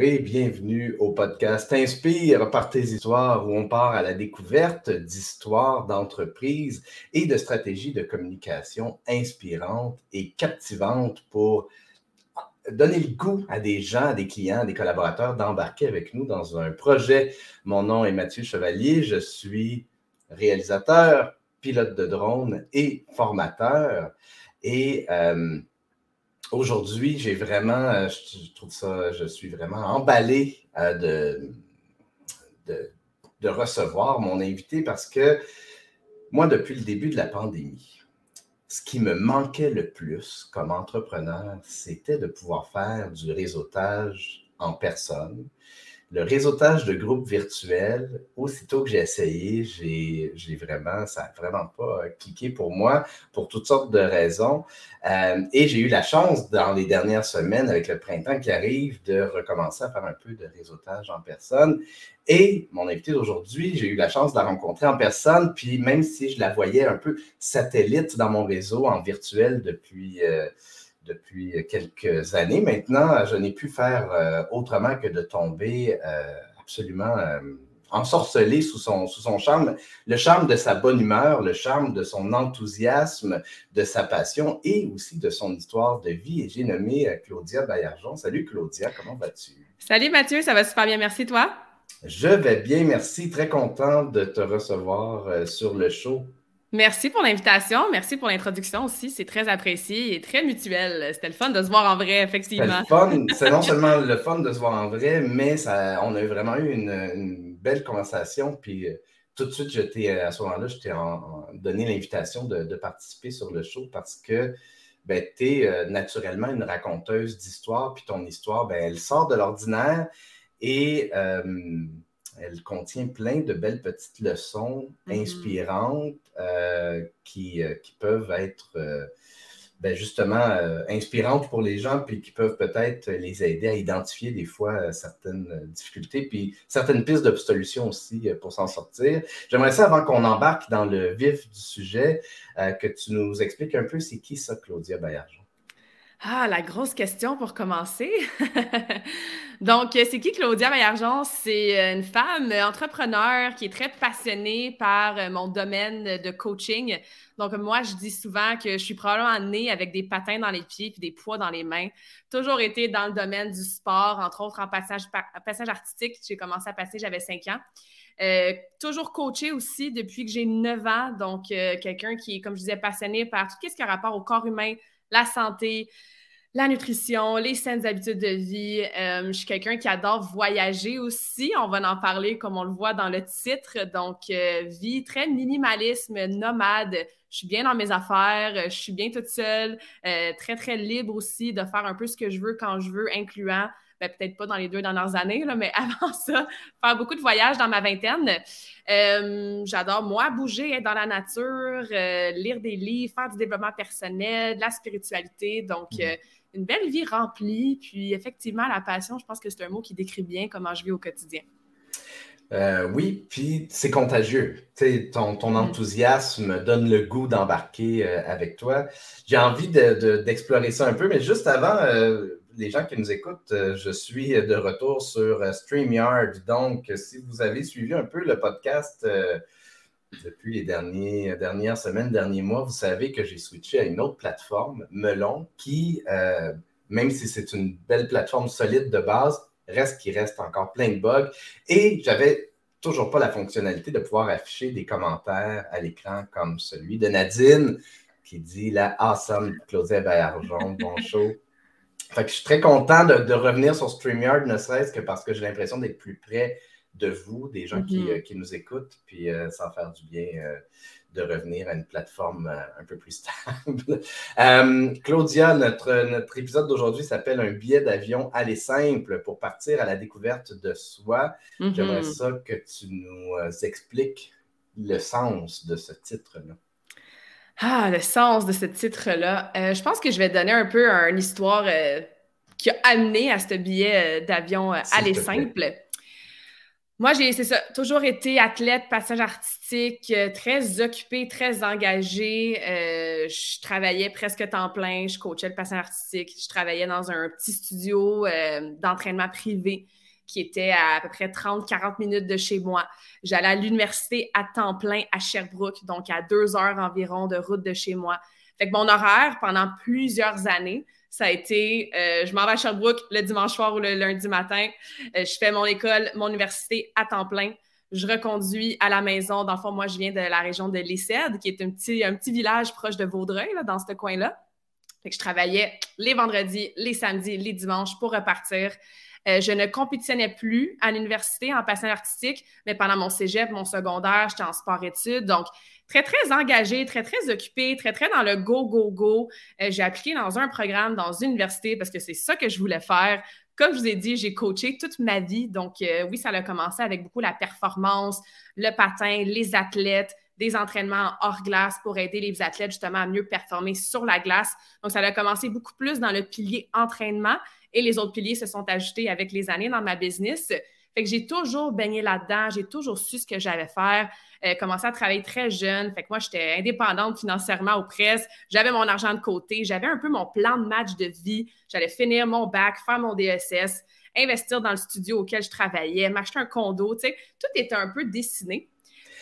Bienvenue au podcast Inspire par tes histoires où on part à la découverte d'histoires d'entreprises et de stratégies de communication inspirantes et captivantes pour donner le goût à des gens, à des clients, à des collaborateurs d'embarquer avec nous dans un projet. Mon nom est Mathieu Chevalier, je suis réalisateur, pilote de drone et formateur. Euh, aujourd'hui, euh, je, suis vraiment emballé euh, de, recevoir mon invité parce que moi, depuis le début de la pandémie, ce qui me manquait le plus comme entrepreneur, c'était de pouvoir faire du réseautage en personne, le réseautage de groupes virtuels, aussitôt que j'ai essayé, j'ai vraiment, ça n'a vraiment pas cliqué pour moi pour toutes sortes de raisons. Euh, et j'ai eu la chance dans les dernières semaines, avec le printemps qui arrive, de recommencer à faire un peu de réseautage en personne. Et mon invité d'aujourd'hui, j'ai eu la chance de la rencontrer en personne, puis même si je la voyais un peu satellite dans mon réseau en virtuel depuis... Euh, depuis quelques années. Maintenant, je n'ai pu faire euh, autrement que de tomber euh, absolument euh, ensorcelé sous son, sous son charme, le charme de sa bonne humeur, le charme de son enthousiasme, de sa passion et aussi de son histoire de vie. Et j'ai nommé Claudia Baillargeon. Salut Claudia, comment vas-tu? Salut Mathieu, ça va super bien, merci toi? Je vais bien, merci. Très content de te recevoir sur le show. Merci pour l'invitation. Merci pour l'introduction aussi. C'est très apprécié et très mutuel. C'était le fun de se voir en vrai, effectivement. C'est non seulement le fun de se voir en vrai, mais ça, on a vraiment eu une, belle conversation. Puis euh, tout de suite, euh, à ce moment-là, je t'ai donné l'invitation de, participer sur le show parce que ben, tu es euh, naturellement une raconteuse d'histoire. Puis ton histoire, ben, elle sort de l'ordinaire. Et elle contient plein de belles petites leçons mm-hmm. inspirantes euh, qui, euh, qui, peuvent être euh, ben justement inspirantes pour les gens, puis qui peuvent peut-être les aider à identifier des fois certaines difficultés, puis certaines pistes de solutions aussi pour s'en sortir. J'aimerais ça, avant qu'on embarque dans le vif du sujet, que tu nous expliques un peu c'est qui ça, Claudia Bayargeon. Ah, la grosse question pour commencer. Donc, euh, c'est qui Claudia Maillargeon? C'est euh, une femme entrepreneur qui est très passionnée par euh, mon domaine de coaching. Donc, moi, je dis souvent que je suis probablement née avec des patins dans les pieds puis des poids dans les mains. Toujours été dans le domaine du sport, entre autres en passage, artistique. J'ai commencé à passer, j'avais 5 ans. toujours coachée aussi depuis que j'ai 9 ans. Donc, quelqu'un qui est, comme je disais, passionné par tout ce qui a rapport au corps humain, la santé, la nutrition, les saines habitudes de vie. Euh, je suis quelqu'un qui adore voyager aussi. On va en parler comme on le voit dans le titre. Donc, euh, vie très minimalisme, nomade. Je suis bien dans mes affaires, je suis bien toute seule, euh, très, très libre aussi de faire un peu ce que je veux quand je veux, incluant ben, peut-être pas dans les deux dernières années, là, mais avant ça, faire beaucoup de voyages dans ma vingtaine. Euh, j'adore, moi, bouger, être dans la nature, euh, lire des livres, faire du développement personnel, de la spiritualité. Donc, mm. euh, une belle vie remplie. Puis, effectivement, la passion, je pense que c'est un mot qui décrit bien comment je vis au quotidien. oui, puis c'est contagieux. ton, ton mm. enthousiasme donne le goût d'embarquer avec toi. J'ai envie d'explorer ça un peu, mais juste avant, les gens qui nous écoutent, euh, je suis de retour sur euh, StreamYard. Donc, si vous avez suivi un peu le podcast euh, depuis les dernières semaines, derniers mois, vous savez que j'ai switché à une autre plateforme, Melon, qui, même si c'est une belle plateforme solide de base, reste qui reste encore plein de bugs. Et j'avais toujours pas la fonctionnalité de pouvoir afficher des commentaires à l'écran comme celui de Nadine qui dit la awesome Claudia Bayarjon, bon show. Fait que je suis très content de, revenir sur StreamYard, ne serait-ce que parce que j'ai l'impression d'être plus près de vous, des gens qui, mm-hmm. euh, nous écoutent, puis euh, ça va faire du bien euh, de revenir à une plateforme un peu plus stable. Claudia, notre, notre épisode d'aujourd'hui s'appelle Un billet d'avion aller simple pour partir à la découverte de soi. Mm-hmm. J'aimerais ça que tu nous expliques le sens de ce titre-là. Ah, le sens de ce titre-là. Euh, je pense que je vais donner un peu une histoire euh, qui a amené à ce billet euh, d'avion aller simple. Moi, j'ai, c'est ça, toujours été athlète, passage artistique, euh, très occupée, très engagée. Euh, je travaillais presque temps plein, je coachais le passage artistique, je travaillais dans un petit studio euh, d'entraînement privé qui était à, à peu près 30-40 minutes de chez moi. J'allais à l'université à temps plein à Sherbrooke, donc à deux heures environ de route de chez moi. Fait mon horaire pendant plusieurs années, ça a été, euh, je m'en vais à Sherbrooke le dimanche soir ou le lundi matin. Euh, je fais mon école, mon université à temps plein. Je reconduis à la maison. Dans le fond, moi, je viens de la région de Lissède, qui est un petit, un petit village proche de Vaudreuil, dans ce coin-là. Fait je travaillais les vendredis, les samedis, les dimanches pour repartir. Euh, je ne compétitionnais plus à l'université en passant artistique, mais pendant mon cégep, mon secondaire, j'étais en sport-études. Donc, très, très engagée, très, très occupée, très, très dans le go, go, go. Euh, j'ai appliqué dans un programme, dans une université, parce que c'est ça que je voulais faire. Comme je vous ai dit, j'ai coaché toute ma vie. Donc, euh, oui, ça a commencé avec beaucoup la performance, le patin, les athlètes, des entraînements hors glace pour aider les athlètes justement à mieux performer sur la glace. Donc, ça a commencé beaucoup plus dans le pilier entraînement et les autres piliers se sont ajoutés avec les années dans ma business. Fait que j'ai toujours baigné là-dedans, j'ai toujours su ce que j'allais faire. Euh, commencé à travailler très jeune. Fait que moi, j'étais indépendante financièrement aux presses. J'avais mon argent de côté. J'avais un peu mon plan de match de vie. J'allais finir mon bac, faire mon DSS, investir dans le studio auquel je travaillais, m'acheter un condo. Tu sais, tout était un peu dessiné.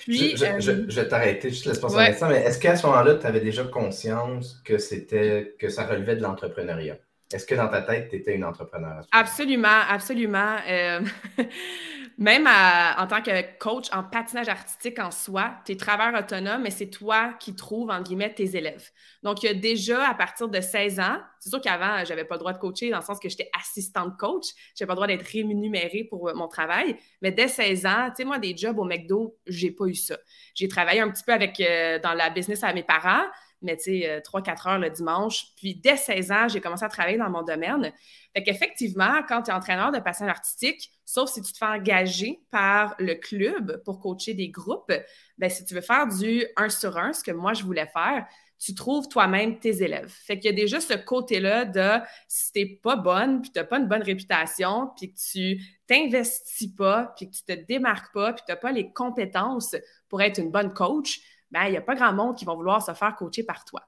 Puis, je, je, euh, je, vais t'arrêter, juste laisse ouais. mais est-ce qu'à ce, moment-là, tu avais déjà conscience que c'était que ça relevait de l'entrepreneuriat? Est-ce que dans ta tête, tu étais une entrepreneur? Absolument, absolument. Euh, même en tant que coach en patinage artistique en soi, tu es travailleur autonome, mais c'est toi qui trouves, en guillemets, tes élèves. Donc, déjà, à partir de 16 ans, c'est sûr qu'avant, je n'avais pas le droit de coacher dans le sens que j'étais assistante coach. Je n'avais pas le droit d'être rémunérée pour euh, mon travail. Mais dès 16 ans, tu sais, moi, des jobs au McDo, j'ai pas eu ça. J'ai travaillé un petit peu avec, euh, dans la business à mes parents mais tu sais, 3-4 heures le dimanche. Puis dès 16 ans, j'ai commencé à travailler dans mon domaine. Fait qu'effectivement, quand tu es entraîneur de passage artistique, sauf si tu te fais engager par le club pour coacher des groupes, ben si tu veux faire du 1 sur 1, ce que moi je voulais faire, tu trouves toi-même tes élèves. Fait qu'il y a déjà ce côté-là de si t'es pas bonne, puis t'as pas une bonne réputation, puis que tu t'investis pas, puis que tu te démarques pas, puis tu n'as pas les compétences pour être une bonne coach, ben, il n'y a pas grand monde qui va vouloir se faire coacher par toi.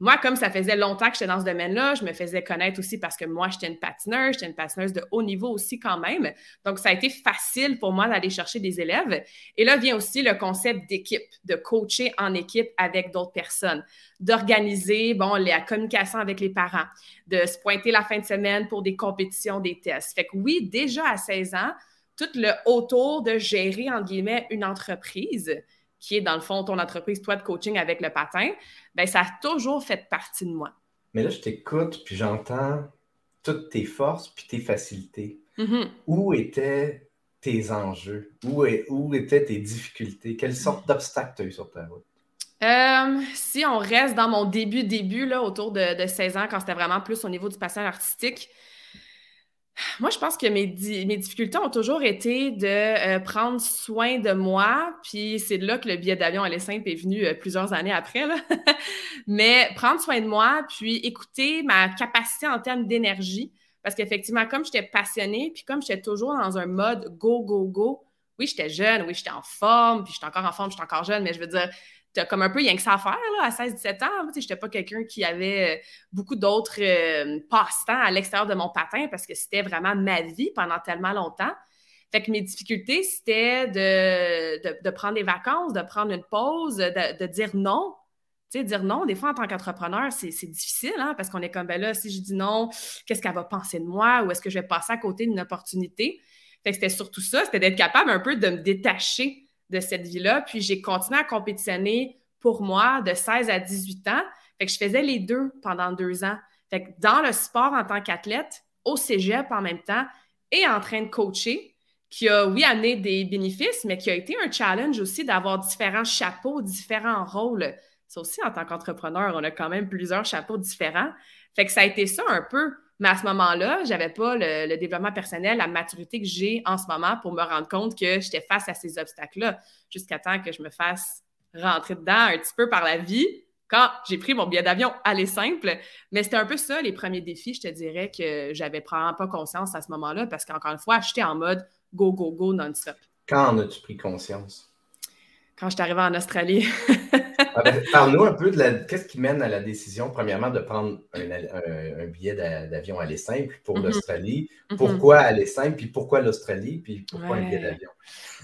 Moi, comme ça faisait longtemps que j'étais dans ce domaine-là, je me faisais connaître aussi parce que moi, j'étais une patineuse, j'étais une patineuse de haut niveau aussi quand même. Donc, ça a été facile pour moi d'aller chercher des élèves. Et là vient aussi le concept d'équipe, de coacher en équipe avec d'autres personnes, d'organiser, bon, la communication avec les parents, de se pointer la fin de semaine pour des compétitions, des tests. Fait que oui, déjà à 16 ans, tout le autour de gérer, en guillemets, une entreprise, qui est dans le fond ton entreprise, toi, de coaching avec le patin, ben ça a toujours fait partie de moi. Mais là, je t'écoute, puis j'entends toutes tes forces, puis tes facilités. Mm-hmm. Où étaient tes enjeux? Où, où étaient tes difficultés? Quelles sortes d'obstacles tu as eu sur ta route? Euh, si on reste dans mon début, début, là, autour de, de 16 ans, quand c'était vraiment plus au niveau du passage artistique, moi, je pense que mes, difficultés ont toujours été de euh, prendre soin de moi, puis c'est là que le billet d'avion à simple est venu euh, plusieurs années après. Mais prendre soin de moi, puis écouter ma capacité en termes d'énergie, parce qu'effectivement, comme j'étais passionnée, puis comme j'étais toujours dans un mode go, go, go, oui, j'étais jeune, oui, j'étais en forme, puis j'étais encore en forme, j'étais encore jeune, mais je veux dire, comme un peu rien que ça à faire là, à 16-17 ans. Je n'étais pas quelqu'un qui avait euh, beaucoup d'autres euh, passe-temps à l'extérieur de mon patin parce que c'était vraiment ma vie pendant tellement longtemps. Fait que mes difficultés, c'était de, prendre des vacances, de prendre une pause, de, dire non. Dire non, des fois, en tant qu'entrepreneur, c'est difficile, hein, parce qu'on est comme, ben là, si je dis non, qu'est-ce qu'elle va penser de moi ou est-ce que je vais passer à côté d'une opportunité? Fait que c'était surtout ça, c'était d'être capable un peu de me détacher de cette vie-là. Puis j'ai continué à compétitionner pour moi de 16 à 18 ans. Fait que je faisais les deux pendant deux ans. Dans le sport en tant qu'athlète, au cégep en même temps et en train de coacher, qui a, oui, amené des bénéfices, mais qui a été un challenge aussi d'avoir différents chapeaux, différents rôles. Ça aussi, en tant qu'entrepreneur, on a quand même plusieurs chapeaux différents. Fait que ça a été ça un peu mais à ce moment-là, je n'avais pas le, développement personnel, la maturité que j'ai en ce moment pour me rendre compte que j'étais face à ces obstacles-là, jusqu'à temps que je me fasse rentrer dedans un petit peu par la vie quand j'ai pris mon billet d'avion aller simple. Mais c'était un peu ça, les premiers défis, je te dirais que j'avais probablement pas conscience à ce moment-là parce qu'encore une fois, j'étais en mode go, go, go non-stop. Quand en as-tu pris conscience? Quand je suis arrivée en Australie. Ah, ben, parle-nous un peu de la... qu'est-ce qui mène à la décision, premièrement, de prendre un, billet d'avion aller simple pour mm-hmm. l'Australie. Mm-hmm. Pourquoi aller simple, puis pourquoi l'Australie, puis pourquoi un billet d'avion?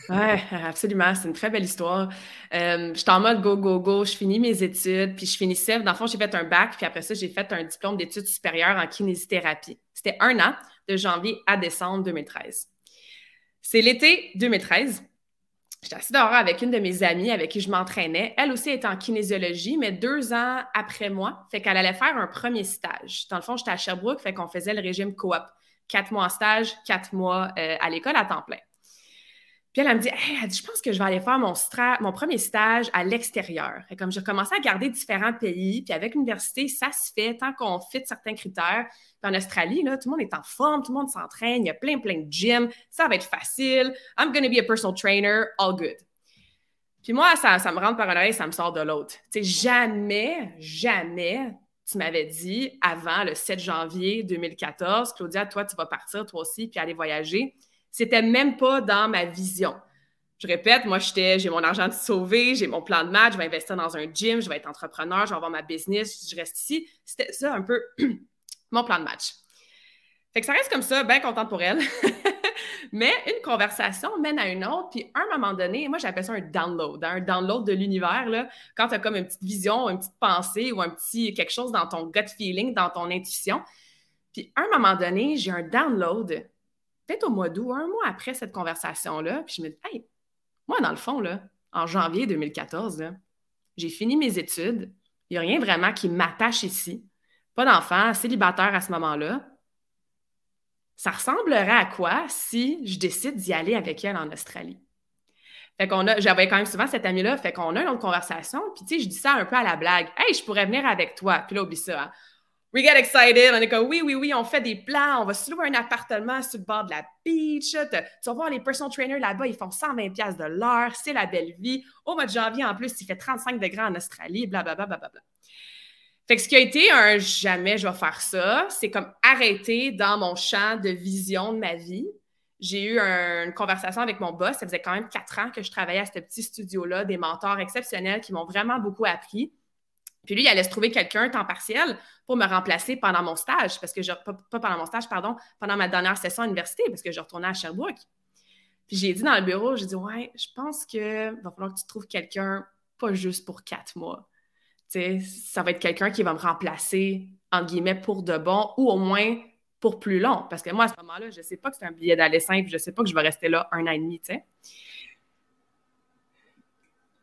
Oui, absolument. C'est une très belle histoire. Euh, j'étais en mode go, go, go. Je finis mes études, puis je finissais. Dans le fond, j'ai fait un bac, puis après ça, j'ai fait un diplôme d'études supérieures en kinésithérapie. C'était un an, de janvier à décembre 2013. C'est l'été 2013. J'étais assise dehors avec une de mes amies avec qui je m'entraînais. Elle aussi était en kinésiologie, mais deux ans après moi. Fait qu'elle allait faire un premier stage. Dans le fond, j'étais à Sherbrooke, fait qu'on faisait le régime coop. Quatre mois en stage, quatre mois euh, à l'école à temps plein. Puis elle, me dit, dit, je pense que je vais aller faire mon, mon premier stage à l'extérieur. Comme j'ai commencé à garder différents pays, puis avec l'université, ça se fait tant qu'on fit certains critères. Puis en Australie, là, tout le monde est en forme, tout le monde s'entraîne, il y a plein, plein de gyms, ça va être facile. I'm to be a personal trainer, all good. Puis moi, ça, ça me rentre par un oreille, ça me sort de l'autre. Tu sais, jamais, jamais tu m'avais dit avant le 7 janvier 2014, Claudia, toi, tu vas partir, toi aussi, puis aller voyager. C'était même pas dans ma vision. Je répète, moi, j'ai mon argent de sauver, j'ai mon plan de match, je vais investir dans un gym, je vais être entrepreneur, je vais avoir ma business, je reste ici. C'était ça un peu mon plan de match. Fait que ça reste comme ça, bien contente pour elle. Mais une conversation mène à une autre, puis à un moment donné, moi j'appelle ça un download, hein, un download de l'univers, là, quand tu as comme une petite vision, une petite pensée ou un petit quelque chose dans ton gut feeling, dans ton intuition. Puis à un moment donné, j'ai un download peut-être au mois d'août, un mois après cette conversation-là, puis je me dis, hey, moi, dans le fond, en janvier 2014, j'ai fini mes études. Il n'y a rien vraiment qui m'attache ici. Pas d'enfant, célibataire à ce moment-là. Ça ressemblerait à quoi si je décide d'y aller avec elle en Australie? Fait qu'on a, j'avais quand même souvent cette amie-là, fait qu'on a une autre conversation, puis tu sais, je dis ça un peu à la blague. Hey, je pourrais venir avec toi. Puis là, oublie ça. Hein we get excited. On est comme, oui, oui, oui, on fait des plans. On va se louer un appartement sur le bord de la beach. Tu, vas voir les personal trainers là-bas, ils font 120 pièces de l'heure. C'est la belle vie. Au mois de janvier, en plus, il fait 35 degrés en Australie, blablabla. Bla, bla, bla, Fait que ce qui a été un jamais je vais faire ça, c'est comme arrêter dans mon champ de vision de ma vie. J'ai eu une conversation avec mon boss. Ça faisait quand même quatre ans que je travaillais à ce petit studio-là, des mentors exceptionnels qui m'ont vraiment beaucoup appris. Puis lui, il allait se trouver quelqu'un temps partiel pour me remplacer pendant mon stage, parce que je, pas, pendant mon stage, pardon, pendant ma dernière session à l'université, parce que je retournais à Sherbrooke. Puis j'ai dit dans le bureau, j'ai dit, ouais, je pense que va falloir que tu trouves quelqu'un, pas juste pour quatre mois. Sais, ça va être quelqu'un qui va me remplacer, en guillemets, pour de bon, ou au moins pour plus long. Parce que moi, à ce moment-là, je ne sais pas que c'est un billet d'aller simple, je ne sais pas que je vais rester là un an et demi, sais.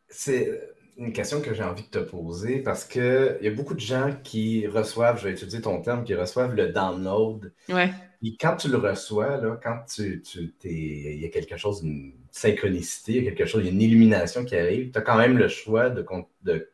C'est une question que j'ai envie de te poser parce qu'il y a beaucoup de gens qui reçoivent, je vais utiliser ton terme, qui reçoivent le download. Ouais. Et quand tu le reçois, là, quand tu, tu il y a quelque chose, une synchronicité, il y a quelque chose, il y a une illumination qui arrive, tu as quand même le choix de, de,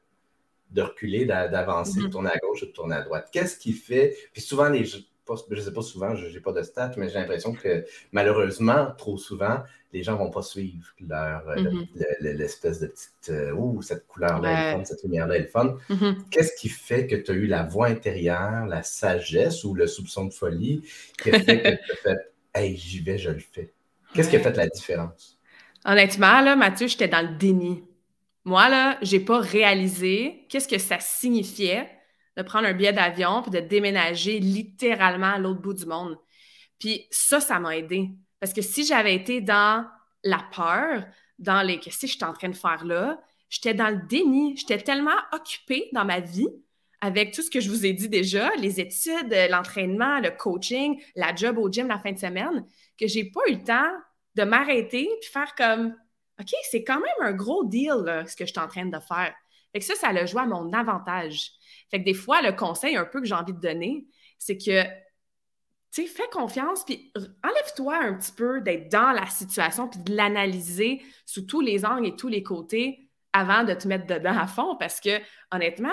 de reculer, d'avancer, de mm-hmm. tourner à gauche, de tourner à droite. Qu'est-ce qui fait, puis souvent les, je ne sais pas souvent, je n'ai pas de stats, mais j'ai l'impression que malheureusement, trop souvent, les gens ne vont pas suivre leur, euh, mm-hmm. l'espèce de petite. Euh, ouh, cette couleur-là est fun, cette lumière-là est fun. Mm-hmm. Qu'est-ce qui fait que tu as eu la voix intérieure, la sagesse ou le soupçon de folie qui a fait que tu as fait Hey, j'y vais, je le fais? Qu'est-ce qui a fait la différence? Honnêtement, là, Mathieu, j'étais dans le déni. Moi, là, j'ai pas réalisé qu'est-ce que ça signifiait de prendre un billet d'avion puis de déménager littéralement à l'autre bout du monde. Puis ça, ça m'a aidé. Parce que si j'avais été dans la peur, dans les qu'est-ce que je suis en train de faire là, j'étais dans le déni. J'étais tellement occupée dans ma vie avec tout ce que je vous ai dit déjà, les études, l'entraînement, le coaching, la job au gym la fin de semaine, que j'ai pas eu le temps de m'arrêter puis faire comme OK, c'est quand même un gros deal ce que je suis en train de faire. Fait que ça, ça a joué à mon avantage. Fait que des fois, le conseil un peu que j'ai envie de donner, c'est que, tu sais, fais confiance, puis enlève-toi un petit peu d'être dans la situation, puis de l'analyser sous tous les angles et tous les côtés avant de te mettre dedans à fond, parce que, honnêtement,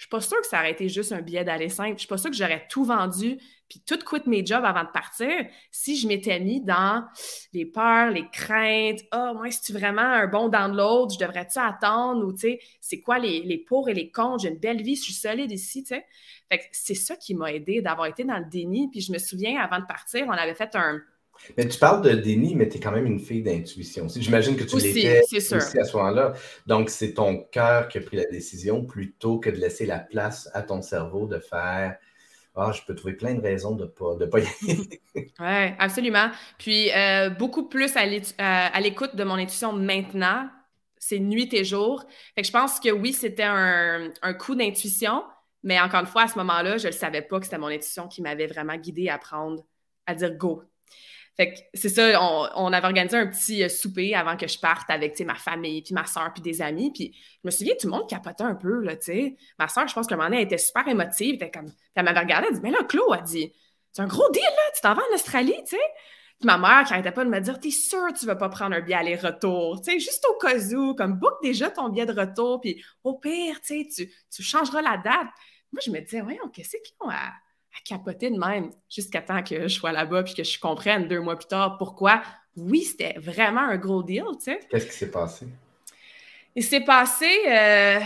je suis pas sûre que ça aurait été juste un billet d'aller simple. Je suis pas sûre que j'aurais tout vendu puis tout quitté mes jobs avant de partir si je m'étais mis dans les peurs, les craintes. Ah, oh, moi, c'est vraiment un bon download? Je devrais-tu attendre? Ou, tu sais, c'est quoi les, les, pour et les contre? J'ai une belle vie, je suis solide ici, tu sais. Fait que c'est ça qui m'a aidé d'avoir été dans le déni. Puis je me souviens, avant de partir, on avait fait un, Mais tu parles de déni, mais tu es quand même une fille d'intuition. J'imagine que tu l'étais aussi à ce moment-là. Donc, c'est ton cœur qui a pris la décision plutôt que de laisser la place à ton cerveau de faire ah, je peux trouver plein de raisons de ne pas, de pas y aller. oui, absolument. Puis, euh, beaucoup plus à l'écoute de mon intuition maintenant, c'est nuit et jour. Fait que je pense que oui, c'était un, un coup d'intuition, mais encore une fois, à ce moment-là, je ne savais pas que c'était mon intuition qui m'avait vraiment guidée à prendre, à dire go, fait que c'est ça, on, avait organisé un petit euh, souper avant que je parte avec ma famille, puis ma soeur, puis des amis. Puis je me souviens, tout le monde capotait un peu, là, tu sais. Ma soeur, je pense qu'à un moment donné, elle était super émotive. Elle, comme, elle m'avait regardé, elle dit Mais là, Claude, a dit C'est un gros deal, là, tu t'en vas en Australie, tu sais. Puis ma mère, qui n'arrêtait pas de me dire T'es sûr que tu vas pas prendre un billet aller-retour, tu sais, juste au cas où, comme book déjà ton billet de retour, puis au pire, tu, tu changeras la date. Moi, je me disais Voyons, qu'est-ce qu'ils ont à à capoter de même jusqu'à temps que je sois là-bas puis que je comprenne deux mois plus tard pourquoi. Oui, c'était vraiment un gros deal, tu sais. Qu'est-ce qui s'est passé? Il s'est passé euh,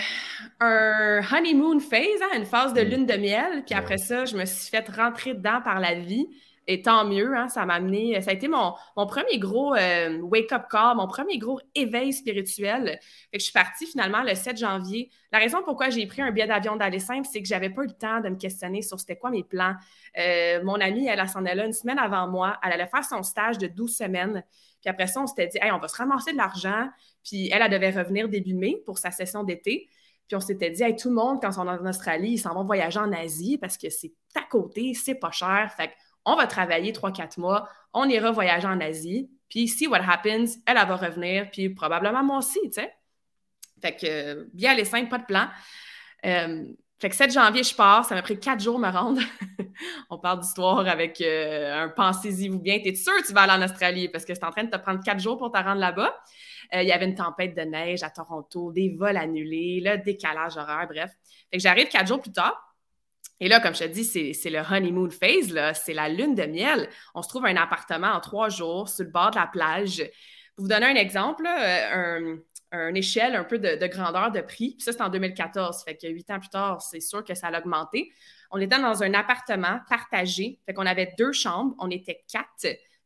un honeymoon phase, hein, une phase de mm. lune de miel. Puis après ça, je me suis fait rentrer dedans par la vie. Et tant mieux, hein, ça m'a amené, ça a été mon, premier gros euh, wake-up call, mon premier gros éveil spirituel. je suis partie finalement le 7 janvier. La raison pourquoi j'ai pris un billet d'avion d'aller simple, c'est que j'avais pas eu le temps de me questionner sur c'était quoi mes plans. Euh, mon amie, elle, s'en allait une semaine avant moi. Elle allait faire son stage de 12 semaines. Puis après ça, on s'était dit, hey, on va se ramasser de l'argent. Puis elle, elle devait revenir début mai pour sa session d'été. Puis on s'était dit, hey, tout le monde, quand ils sont en Australie, ils s'en vont voyager en Asie parce que c'est à côté, c'est pas cher. Fait on va travailler 3-4 mois, on ira voyager en Asie, puis si what happens, elle, va revenir, puis probablement moi aussi, tu sais. Fait que, bien les simple, pas de plan. Euh, fait que 7 janvier, je pars. Ça m'a pris 4 jours me rendre. On parle d'histoire avec euh, un pensez-y vous bien. T'es sûr que tu vas aller en Australie? Parce que c'est en train de te prendre 4 jours pour te rendre là-bas. Euh, il y avait une tempête de neige à Toronto, des vols annulés, le décalage horaire, bref. Fait que j'arrive 4 jours plus tard. Et là, comme je te dis, c'est le honeymoon phase, c'est la lune de miel. On se trouve un appartement en trois jours sur le bord de la plage. Pour vous donner un exemple, euh, une échelle un peu de, grandeur de prix. Puis ça, c'est en 2014. Fait que huit ans plus tard, c'est sûr que ça a augmenté. On était dans un appartement partagé. Fait qu'on avait deux chambres. On était quatre.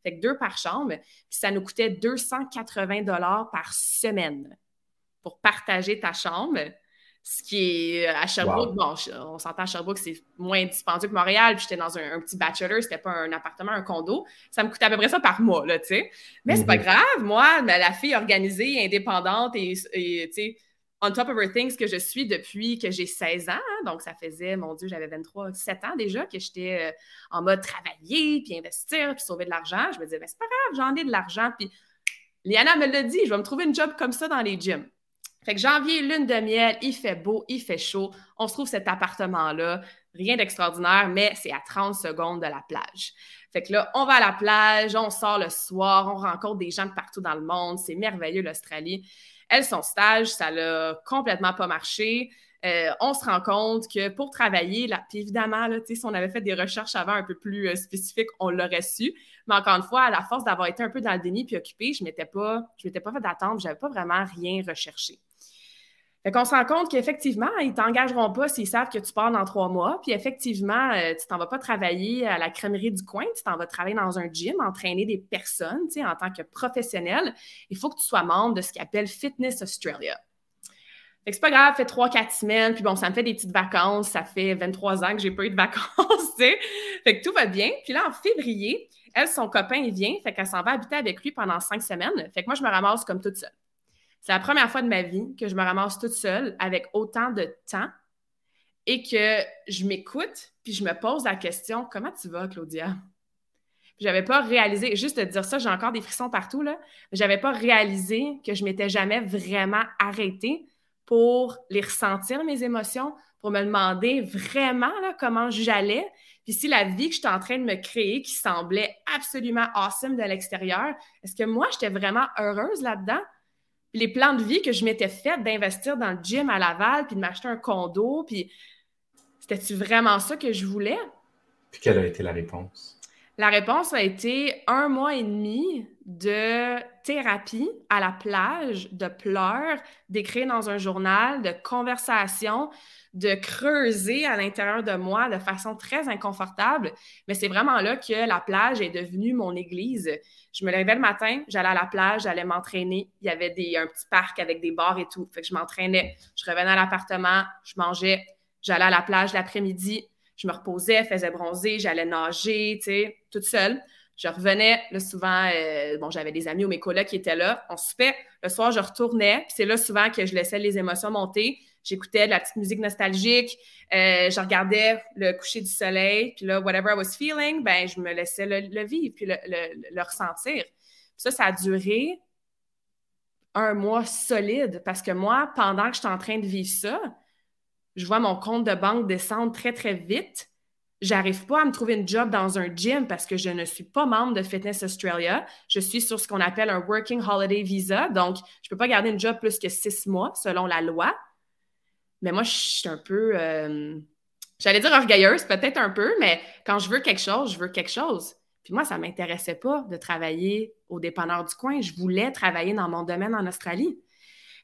Fait que deux par chambre. Puis ça nous coûtait 280 dollars par semaine pour partager ta chambre. Ce qui est à Sherbrooke, bon, on s'entend à Sherbrooke, c'est moins dispendieux que Montréal. Puis j'étais dans un, petit bachelor, c'était pas un appartement, un condo. Ça me coûtait à peu près ça par mois, là, tu sais. Mais c'est pas mhm. grave, moi, la fille organisée, indépendante et, tu sais, on top of her things que je suis depuis que j'ai 16 ans. Hein. donc, ça faisait, mon Dieu, j'avais 23, 7 ans déjà que j'étais euh, en mode travailler, puis investir, puis sauver de l'argent. Je me disais, mais c'est pas grave, j'en ai de l'argent. Puis Liana me l'a dit, je vais me trouver une job comme ça dans les gyms. Fait que janvier, lune de miel, il fait beau, il fait chaud. On se trouve cet appartement-là. Rien d'extraordinaire, mais c'est à 30 secondes de la plage. Fait que là, on va à la plage, on sort le soir, on rencontre des gens de partout dans le monde. C'est merveilleux, l'Australie. Elle, son stage, ça l'a complètement pas marché. Euh, on se rend compte que pour travailler, puis évidemment, si on avait fait des recherches avant un peu plus euh, spécifiques, on l'aurait su. Mais encore une fois, à la force d'avoir été un peu dans le déni puis occupé, je ne m'étais pas, je m'étais pas fait d'attendre, je n'avais pas vraiment rien recherché. Fait qu'on se rend compte qu'effectivement, ils t'engageront pas s'ils savent que tu pars dans trois mois. Puis effectivement, euh, tu t'en vas pas travailler à la crèmerie du coin, tu t'en vas travailler dans un gym, entraîner des personnes, tu sais, en tant que professionnel. Il faut que tu sois membre de ce qu'ils appellent Fitness Australia. Fait que c'est pas grave, fait trois, quatre semaines, puis bon, ça me fait des petites vacances. Ça fait 23 ans que j'ai pas eu de vacances, tu sais. Fait que tout va bien. Puis là, en février, elle, son copain, il vient, fait qu'elle s'en va habiter avec lui pendant cinq semaines. Fait que moi, je me ramasse comme toute seule. C'est la première fois de ma vie que je me ramasse toute seule avec autant de temps et que je m'écoute puis je me pose la question Comment tu vas, Claudia? Je n'avais pas réalisé, juste de dire ça, j'ai encore des frissons partout, là, j'avais pas réalisé que je m'étais jamais vraiment arrêtée pour les ressentir, mes émotions, pour me demander vraiment comment j'allais. Puis si la vie que j'étais en train de me créer, qui semblait absolument awesome de l'extérieur, est-ce que moi, j'étais vraiment heureuse là-dedans? Les plans de vie que je m'étais fait d'investir dans le gym à Laval, puis de m'acheter un condo, puis c'était-tu vraiment ça que je voulais? Puis quelle a été la réponse? La réponse a été un mois et demi de thérapie à la plage, de pleurs, d'écrire dans un journal, de conversation, de creuser à l'intérieur de moi de façon très inconfortable. Mais c'est vraiment là que la plage est devenue mon église. Je me levais le matin, j'allais à la plage, j'allais m'entraîner. Il y avait un petit parc avec des bars et tout. Fait je m'entraînais. Je revenais à l'appartement, je mangeais, j'allais à la plage l'après-midi, je me reposais, faisais bronzer, j'allais nager, tu sais, toute seule. Je revenais, là, souvent, euh, bon, j'avais des amis ou mes collègues qui étaient là. On soupait. Le soir, je retournais. Puis c'est là, souvent, que je laissais les émotions monter. J'écoutais de la petite musique nostalgique. Euh, je regardais le coucher du soleil. Puis là, whatever I was feeling, ben, je me laissais le, vivre puis le, le, ressentir. ça, ça a duré un mois solide parce que moi, pendant que j'étais en train de vivre ça, je vois mon compte de banque descendre très, très vite. J'arrive pas à me trouver une job dans un gym parce que je ne suis pas membre de Fitness Australia. Je suis sur ce qu'on appelle un Working Holiday Visa. Donc, je peux pas garder une job plus que six mois selon la loi. Mais moi, je suis un peu, euh, j'allais dire orgueilleuse, peut-être un peu, mais quand je veux quelque chose, je veux quelque chose. Puis moi, ça ne m'intéressait pas de travailler au dépanneur du coin. Je voulais travailler dans mon domaine en Australie.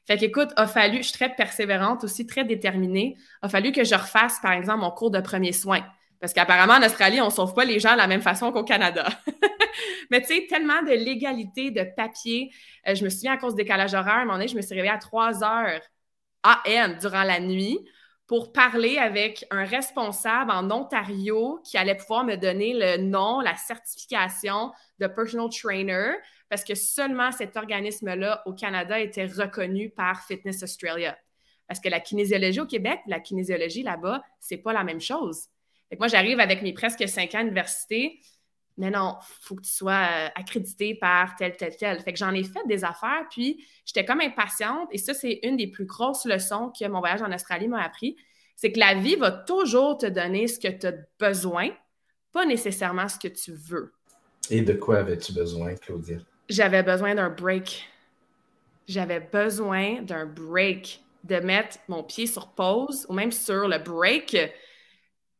Fait qu'écoute, a fallu, je suis très persévérante aussi, très déterminée, a fallu que je refasse, par exemple, mon cours de premiers soins. Parce qu'apparemment, en Australie, on ne sauve pas les gens de la même façon qu'au Canada. Mais tu sais, tellement de légalité, de papier. Euh, je me souviens, à cause du décalage horaire, à un moment donné, je me suis réveillée à 3 heures AM durant la nuit pour parler avec un responsable en Ontario qui allait pouvoir me donner le nom, la certification de personal trainer parce que seulement cet organisme-là au Canada était reconnu par Fitness Australia. Parce que la kinésiologie au Québec, la kinésiologie là-bas, c'est pas la même chose. moi, j'arrive avec mes presque cinq ans d'université, mais non, faut que tu sois euh, accrédité par tel, tel, tel. Fait que j'en ai fait des affaires, puis j'étais comme impatiente, et ça, c'est une des plus grosses leçons que mon voyage en Australie m'a appris, c'est que la vie va toujours te donner ce que tu as besoin, pas nécessairement ce que tu veux. Et de quoi avais-tu besoin, Claudia? J'avais besoin d'un break. J'avais besoin d'un break, de mettre mon pied sur pause ou même sur le break,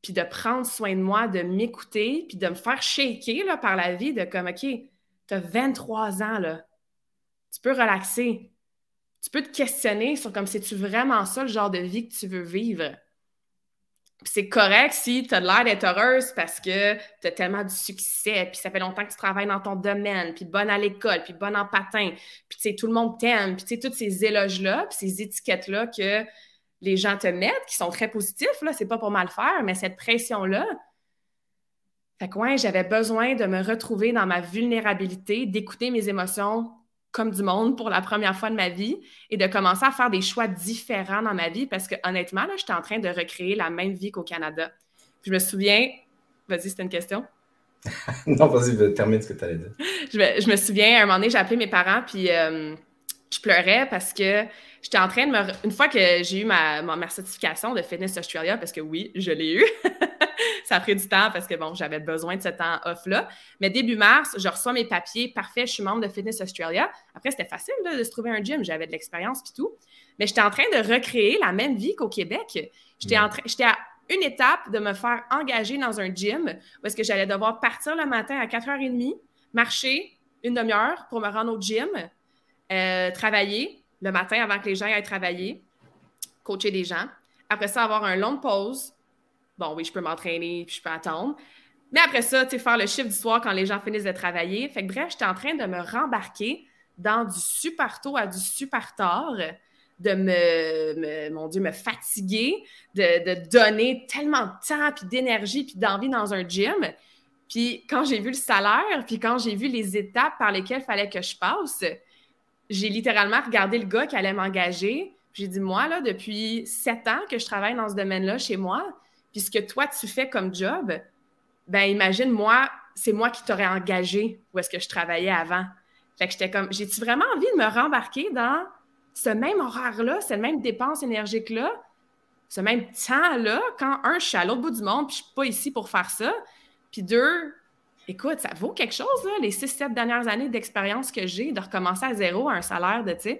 puis de prendre soin de moi, de m'écouter, puis de me faire shaker par la vie, de comme, OK, tu as 23 ans, là. Tu peux relaxer. Tu peux te questionner sur comme c'est-tu vraiment ça le genre de vie que tu veux vivre? C'est correct si tu as l'air d'être heureuse parce que tu as tellement de succès, puis ça fait longtemps que tu travailles dans ton domaine, puis bonne à l'école, puis bonne en patin, puis tout le monde t'aime, puis tu ces éloges-là, puis ces étiquettes-là que les gens te mettent, qui sont très positifs, là, c'est pas pour mal faire, mais cette pression-là, fait que j'avais besoin de me retrouver dans ma vulnérabilité, d'écouter mes émotions, comme du monde pour la première fois de ma vie et de commencer à faire des choix différents dans ma vie parce que honnêtement, là, j'étais en train de recréer la même vie qu'au Canada. je me souviens, vas-y, c'était une question. non, vas-y, termine ce que tu allais dire. Je me, souviens, à un moment donné, j'ai appelé mes parents, puis euh, je pleurais parce que j'étais en train de me. Une fois que j'ai eu ma, ma, certification de Fitness Australia, parce que oui, je l'ai eu, ça a pris du temps parce que bon, j'avais besoin de ce temps off-là. Mais début mars, je reçois mes papiers, parfait, je suis membre de Fitness Australia. Après, c'était facile de se trouver un gym, j'avais de l'expérience puis tout. Mais j'étais en train de recréer la même vie qu'au Québec. J'étais mm. j'étais à une étape de me faire engager dans un gym où est-ce que j'allais devoir partir le matin à 4h30, marcher une demi-heure pour me rendre au gym, euh, travailler le matin avant que les gens aillent travailler, coacher des gens. Après ça, avoir un long pause. Bon, oui, je peux m'entraîner puis je peux attendre. Mais après ça, tu sais, faire le chiffre du soir quand les gens finissent de travailler. Fait que bref, j'étais en train de me rembarquer dans du super tôt à du super tard, de me, mon Dieu, me fatiguer, de, de donner tellement de temps, puis d'énergie, puis d'envie dans un gym. Puis quand j'ai vu le salaire, puis quand j'ai vu les étapes par lesquelles il fallait que je passe, j'ai littéralement regardé le gars qui allait m'engager. J'ai dit, moi, là, depuis sept ans que je travaille dans ce domaine-là chez moi, puis ce que toi, tu fais comme job, ben imagine, moi, c'est moi qui t'aurais engagé où est-ce que je travaillais avant. Fait que j'étais comme, j'ai-tu vraiment envie de me rembarquer dans ce même horaire-là, cette même dépense énergique-là, ce même temps-là, quand, un, je suis à l'autre bout du monde, puis je suis pas ici pour faire ça, puis deux, écoute, ça vaut quelque chose, là, les six, sept dernières années d'expérience que j'ai, de recommencer à zéro à un salaire de, tu.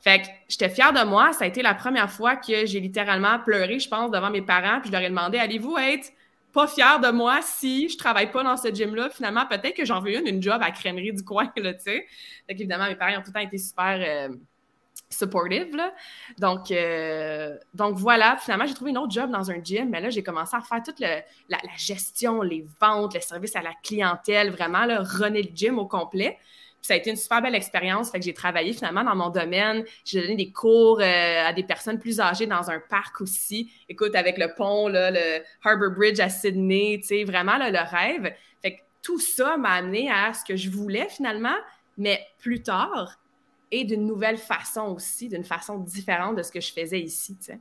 Fait que j'étais fière de moi. Ça a été la première fois que j'ai littéralement pleuré, je pense, devant mes parents. Puis je leur ai demandé Allez-vous être pas fière de moi si je travaille pas dans ce gym-là? Finalement, peut-être que j'en veux une, une job à crèmerie du coin, là, tu sais. Fait qu'évidemment, mes parents ont tout le temps été super euh, supportive, là. Donc, euh, donc voilà, finalement, j'ai trouvé une autre job dans un gym, mais là, j'ai commencé à faire toute la, gestion, les ventes, le service à la clientèle, vraiment, là, runner le gym au complet ça a été une super belle expérience. Fait que j'ai travaillé finalement dans mon domaine. J'ai donné des cours euh, à des personnes plus âgées dans un parc aussi. Écoute, avec le pont, là, le Harbour Bridge à Sydney, tu sais, vraiment le rêve. Fait que tout ça m'a amené à ce que je voulais finalement, mais plus tard et d'une nouvelle façon aussi, d'une façon différente de ce que je faisais ici. Tu sais.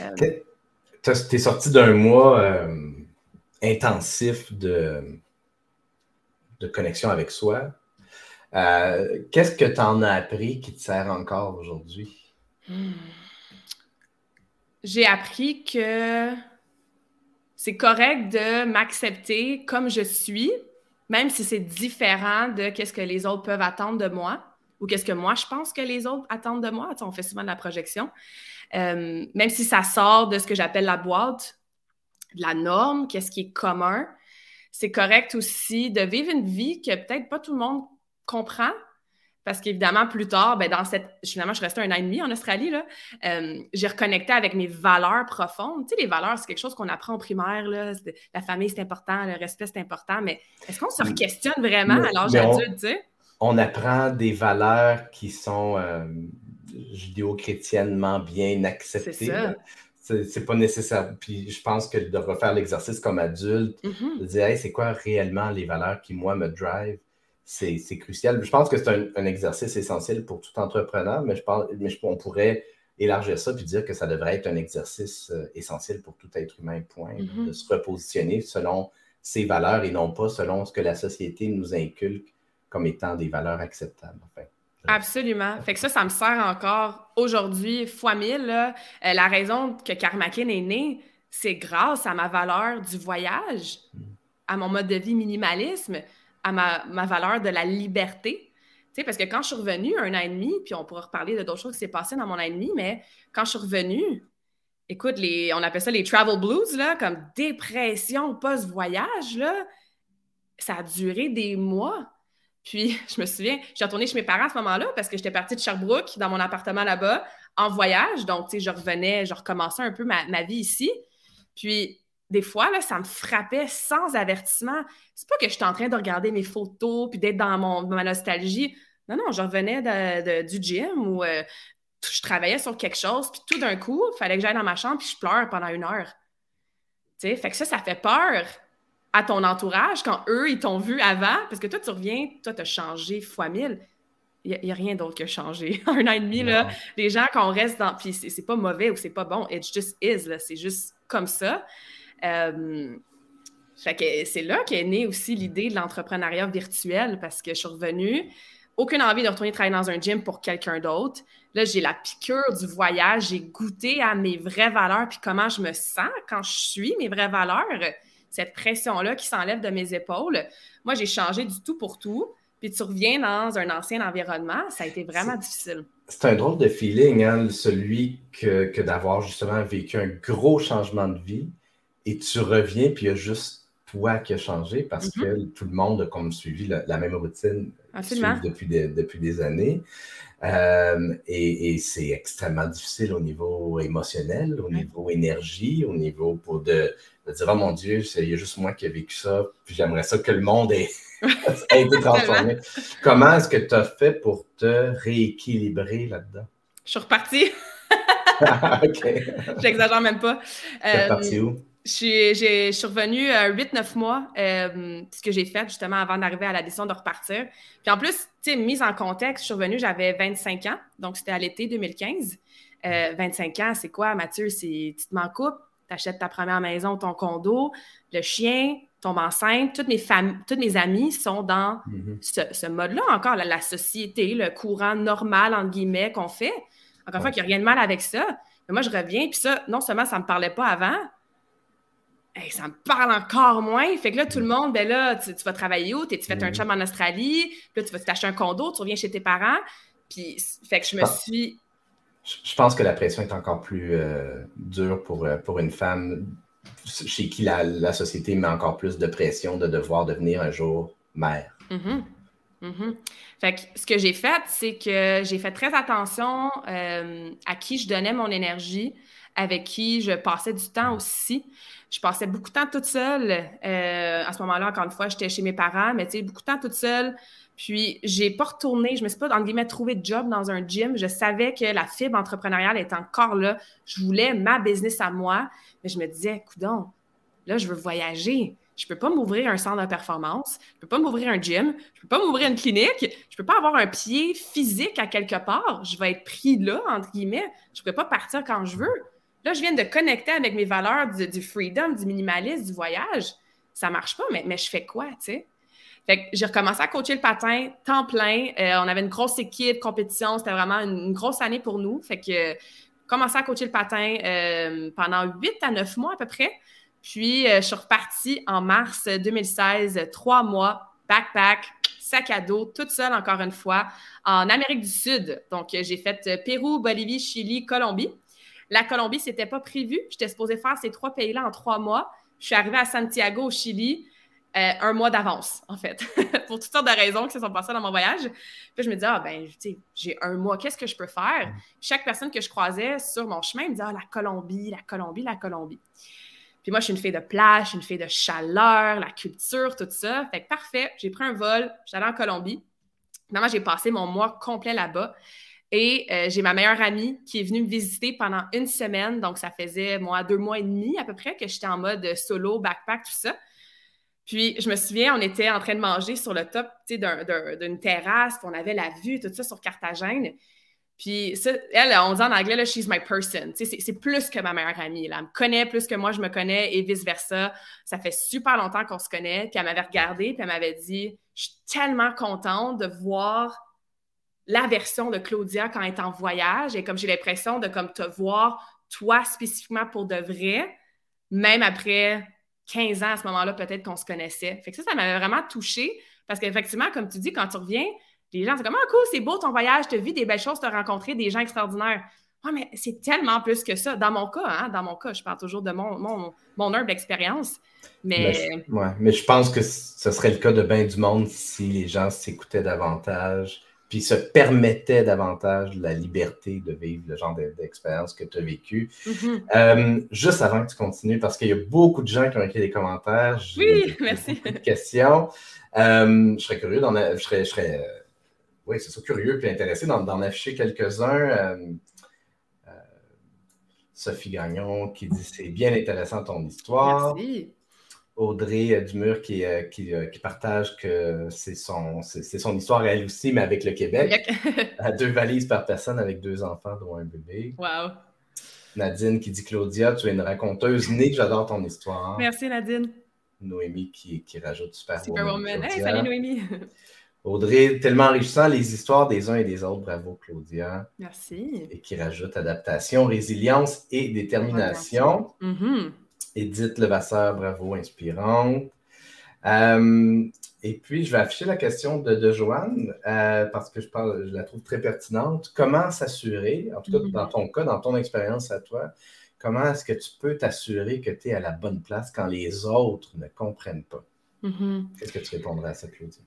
Euh, es sorti d'un mois euh, intensif de, de connexion avec soi euh, qu'est-ce que tu en as appris qui te sert encore aujourd'hui? Hmm. J'ai appris que c'est correct de m'accepter comme je suis, même si c'est différent de qu'est-ce que les autres peuvent attendre de moi ou qu'est-ce que moi je pense que les autres attendent de moi. on fait souvent de la projection. Euh, même si ça sort de ce que j'appelle la boîte, de la norme, qu'est-ce qui est commun, c'est correct aussi de vivre une vie que peut-être pas tout le monde comprends. Parce qu'évidemment, plus tard, ben, dans cette. Finalement, je suis restée un an et demi en Australie. Là, euh, j'ai reconnecté avec mes valeurs profondes. Tu sais, les valeurs, c'est quelque chose qu'on apprend en primaire. Là. La famille, c'est important, le respect, c'est important. Mais est-ce qu'on se questionne vraiment à l'âge adulte? Tu sais? On apprend des valeurs qui sont euh, judéo-chrétiennement bien acceptées. C'est ça c'est pas nécessaire. Puis je pense que de refaire l'exercice comme adulte, mm-hmm. de dire c'est quoi réellement les valeurs qui, moi, me drive, c'est crucial. Je pense que c'est un, exercice essentiel pour tout entrepreneur, mais je pense, mais je, on pourrait élargir ça puis dire que ça devrait être un exercice euh, essentiel pour tout être humain, point, mm-hmm. de se repositionner selon ses valeurs et non pas selon ce que la société nous inculque comme étant des valeurs acceptables. Absolument. Fait que ça, ça me sert encore aujourd'hui fois mille. Euh, la raison que Karmakin est né, c'est grâce à ma valeur du voyage, à mon mode de vie minimalisme à ma, valeur de la liberté. parce que quand je suis revenue un an et demi, puis on pourra reparler de d'autres choses qui s'est passé dans mon an et demi, mais quand je suis revenue, écoute, les, on appelle ça les travel blues, là, comme dépression post-voyage, là, ça a duré des mois. Puis, je me souviens, je suis retournée chez mes parents à ce moment-là parce que j'étais partie de Sherbrooke, dans mon appartement là-bas, en voyage. Donc, tu sais, je revenais, je recommençais un peu ma, vie ici. Puis, des fois, là, ça me frappait sans avertissement. C'est pas que j'étais en train de regarder mes photos puis d'être dans mon, ma nostalgie. Non, non, je revenais du gym où euh, je travaillais sur quelque chose, puis tout d'un coup, il fallait que j'aille dans ma chambre puis je pleure pendant une heure. Tu sais, fait que ça, ça fait peur à ton entourage quand eux, ils t'ont vu avant, parce que toi, tu reviens, toi, tu as changé fois mille. Il n'y a, rien d'autre que changé. un an et demi, là, les gens, qu'on reste dans. Puis c'est pas mauvais ou c'est pas bon, it just is, là. C'est juste comme ça. Euh, c'est là qu'est née aussi l'idée de l'entrepreneuriat virtuel parce que je suis revenue, aucune envie de retourner travailler dans un gym pour quelqu'un d'autre. Là, j'ai la piqûre du voyage, j'ai goûté à mes vraies valeurs puis comment je me sens quand je suis mes vraies valeurs, cette pression-là qui s'enlève de mes épaules. Moi, j'ai changé du tout pour tout. Puis tu reviens dans un ancien environnement, ça a été vraiment difficile. C'est un drôle de feeling, hein, celui que, que d'avoir justement vécu un gros changement de vie et tu reviens, puis il y a juste toi qui a changé parce mm-hmm. que tout le monde a comme suivi la, même routine depuis des, depuis des années. Euh, et, c'est extrêmement difficile au niveau émotionnel, au niveau énergie, au niveau pour de, dire Oh mon Dieu, il y a juste moi qui ai vécu ça, puis j'aimerais ça que le monde ait, été transformé. Comment est-ce que tu as fait pour te rééquilibrer là-dedans? Je suis repartie. ok. J'exagère même pas. Tu es reparti où? Je suis revenue 8-9 euh, mois, euh, ce que j'ai fait justement avant d'arriver à la décision de repartir. Puis en plus, tu sais, mise en contexte, je suis revenue, j'avais 25 ans, donc c'était à l'été 2015. 25 euh, ans, c'est quoi, Mathieu? C'est tu te m'en coupes, tu achètes ta première maison, ton condo, le chien tombe enceinte. Toutes mes, toutes mes amies sont dans mm-hmm. ce, mode-là encore, la, société, le courant normal, entre guillemets, qu'on fait. Encore une fois, qu'il n'y a rien de mal avec ça. Mais moi, je reviens, puis ça, non seulement ça ne me parlait pas avant, ça me parle encore moins. Fait que là, tout le monde, ben là, tu, vas travailler où? Tu fais un mhm. chum en Australie, puis là, tu vas t'acheter un condo, tu reviens chez tes parents. Puis, fait que je me suis. Je pense que la pression est encore plus euh, dure pour, euh, pour une femme chez qui la, société met encore plus de pression de devoir devenir un jour mère. Mm-hmm. Mm-hmm. Fait que ce que j'ai fait, c'est que j'ai fait très attention euh, à qui je donnais mon énergie, avec qui je passais du temps aussi. Je passais beaucoup de temps toute seule. Euh, à ce moment-là, encore une fois, j'étais chez mes parents, mais tu sais, beaucoup de temps toute seule. Puis, j'ai pas retourné, je me suis pas, entre guillemets, trouvé de job dans un gym. Je savais que la fibre entrepreneuriale était encore là. Je voulais ma business à moi, mais je me disais, coudon, là, je veux voyager. Je peux pas m'ouvrir un centre de performance, je peux pas m'ouvrir un gym, je peux pas m'ouvrir une clinique, je peux pas avoir un pied physique à quelque part. Je vais être pris là, entre guillemets. Je peux pas partir quand je veux. Là, je viens de connecter avec mes valeurs du, freedom, du minimalisme, du voyage. Ça marche pas, mais, mais je fais quoi, tu sais? Fait que j'ai recommencé à coacher le patin, temps plein. Euh, on avait une grosse équipe, compétition. C'était vraiment une, grosse année pour nous. Fait que commencé à coacher le patin euh, pendant huit à neuf mois à peu près. Puis, euh, je suis repartie en mars 2016, trois mois, backpack, sac à dos, toute seule encore une fois, en Amérique du Sud. Donc, j'ai fait Pérou, Bolivie, Chili, Colombie. La Colombie, c'était pas prévu. J'étais supposée faire ces trois pays-là en trois mois. Je suis arrivée à Santiago, au Chili, euh, un mois d'avance, en fait, pour toutes sortes de raisons qui se sont passées dans mon voyage. Puis je me disais, ah ben, tu sais, j'ai un mois, qu'est-ce que je peux faire? Mm. Chaque personne que je croisais sur mon chemin me disait, ah, la Colombie, la Colombie, la Colombie. Puis moi, je suis une fille de plage, une fille de chaleur, la culture, tout ça. Fait que parfait, j'ai pris un vol, j'allais en Colombie. Finalement, j'ai passé mon mois complet là-bas. Et euh, j'ai ma meilleure amie qui est venue me visiter pendant une semaine. Donc, ça faisait, moi, deux mois et demi à peu près que j'étais en mode solo, backpack, tout ça. Puis, je me souviens, on était en train de manger sur le top d'une terrasse, on avait la vue, tout ça sur Carthagène. Puis, elle, on dit en anglais, là, she's my person. C'est plus que ma meilleure amie. Elle me connaît plus que moi, je me connais et vice-versa. Ça fait super longtemps qu'on se connaît. Puis, elle m'avait regardé, puis elle m'avait dit Je suis tellement contente de voir la version de Claudia quand elle est en voyage et comme j'ai l'impression de comme te voir toi spécifiquement pour de vrai, même après 15 ans à ce moment-là, peut-être qu'on se connaissait. Fait que ça, ça m'avait vraiment touchée parce qu'effectivement, comme tu dis, quand tu reviens, les gens, c'est comme, ah, cool, c'est beau ton voyage, tu as vu des belles choses, tu as rencontré des gens extraordinaires. Oui, mais c'est tellement plus que ça. Dans mon cas, hein, dans mon cas, je parle toujours de mon, mon, mon humble expérience. Mais... mais je pense que ce serait le cas de bien du monde si les gens s'écoutaient davantage puis se permettait davantage la liberté de vivre le genre d'expérience que tu as vécu. Mm-hmm. Euh, juste avant que tu continues, parce qu'il y a beaucoup de gens qui ont écrit des commentaires. Oui, merci. Beaucoup de questions. Euh, je serais curieux d'en je serais, je serais euh, oui, c'est ça, curieux et intéressé d'en afficher quelques-uns. Sophie Gagnon qui dit c'est bien intéressant ton histoire. Merci. Audrey euh, Dumur qui, euh, euh, qui, partage que c'est son, c'est, son histoire elle aussi, mais avec le Québec. à deux valises par personne avec deux enfants, dont un bébé. Wow. Nadine qui dit Claudia, tu es une raconteuse née, j'adore ton histoire. Merci Nadine. Noémie qui, qui rajoute super Superwoman. Hey, salut Noémie. Audrey, tellement enrichissant les histoires des uns et des autres. Bravo Claudia. Merci. Et qui rajoute adaptation, résilience et détermination. Edith Levasseur, bravo, inspirante. Euh, et puis, je vais afficher la question de, de Joanne euh, parce que je, parle, je la trouve très pertinente. Comment s'assurer, en tout cas dans ton cas, dans ton expérience à toi, comment est-ce que tu peux t'assurer que tu es à la bonne place quand les autres ne comprennent pas? Mm-hmm. Qu'est-ce que tu répondrais à ça, Claudie?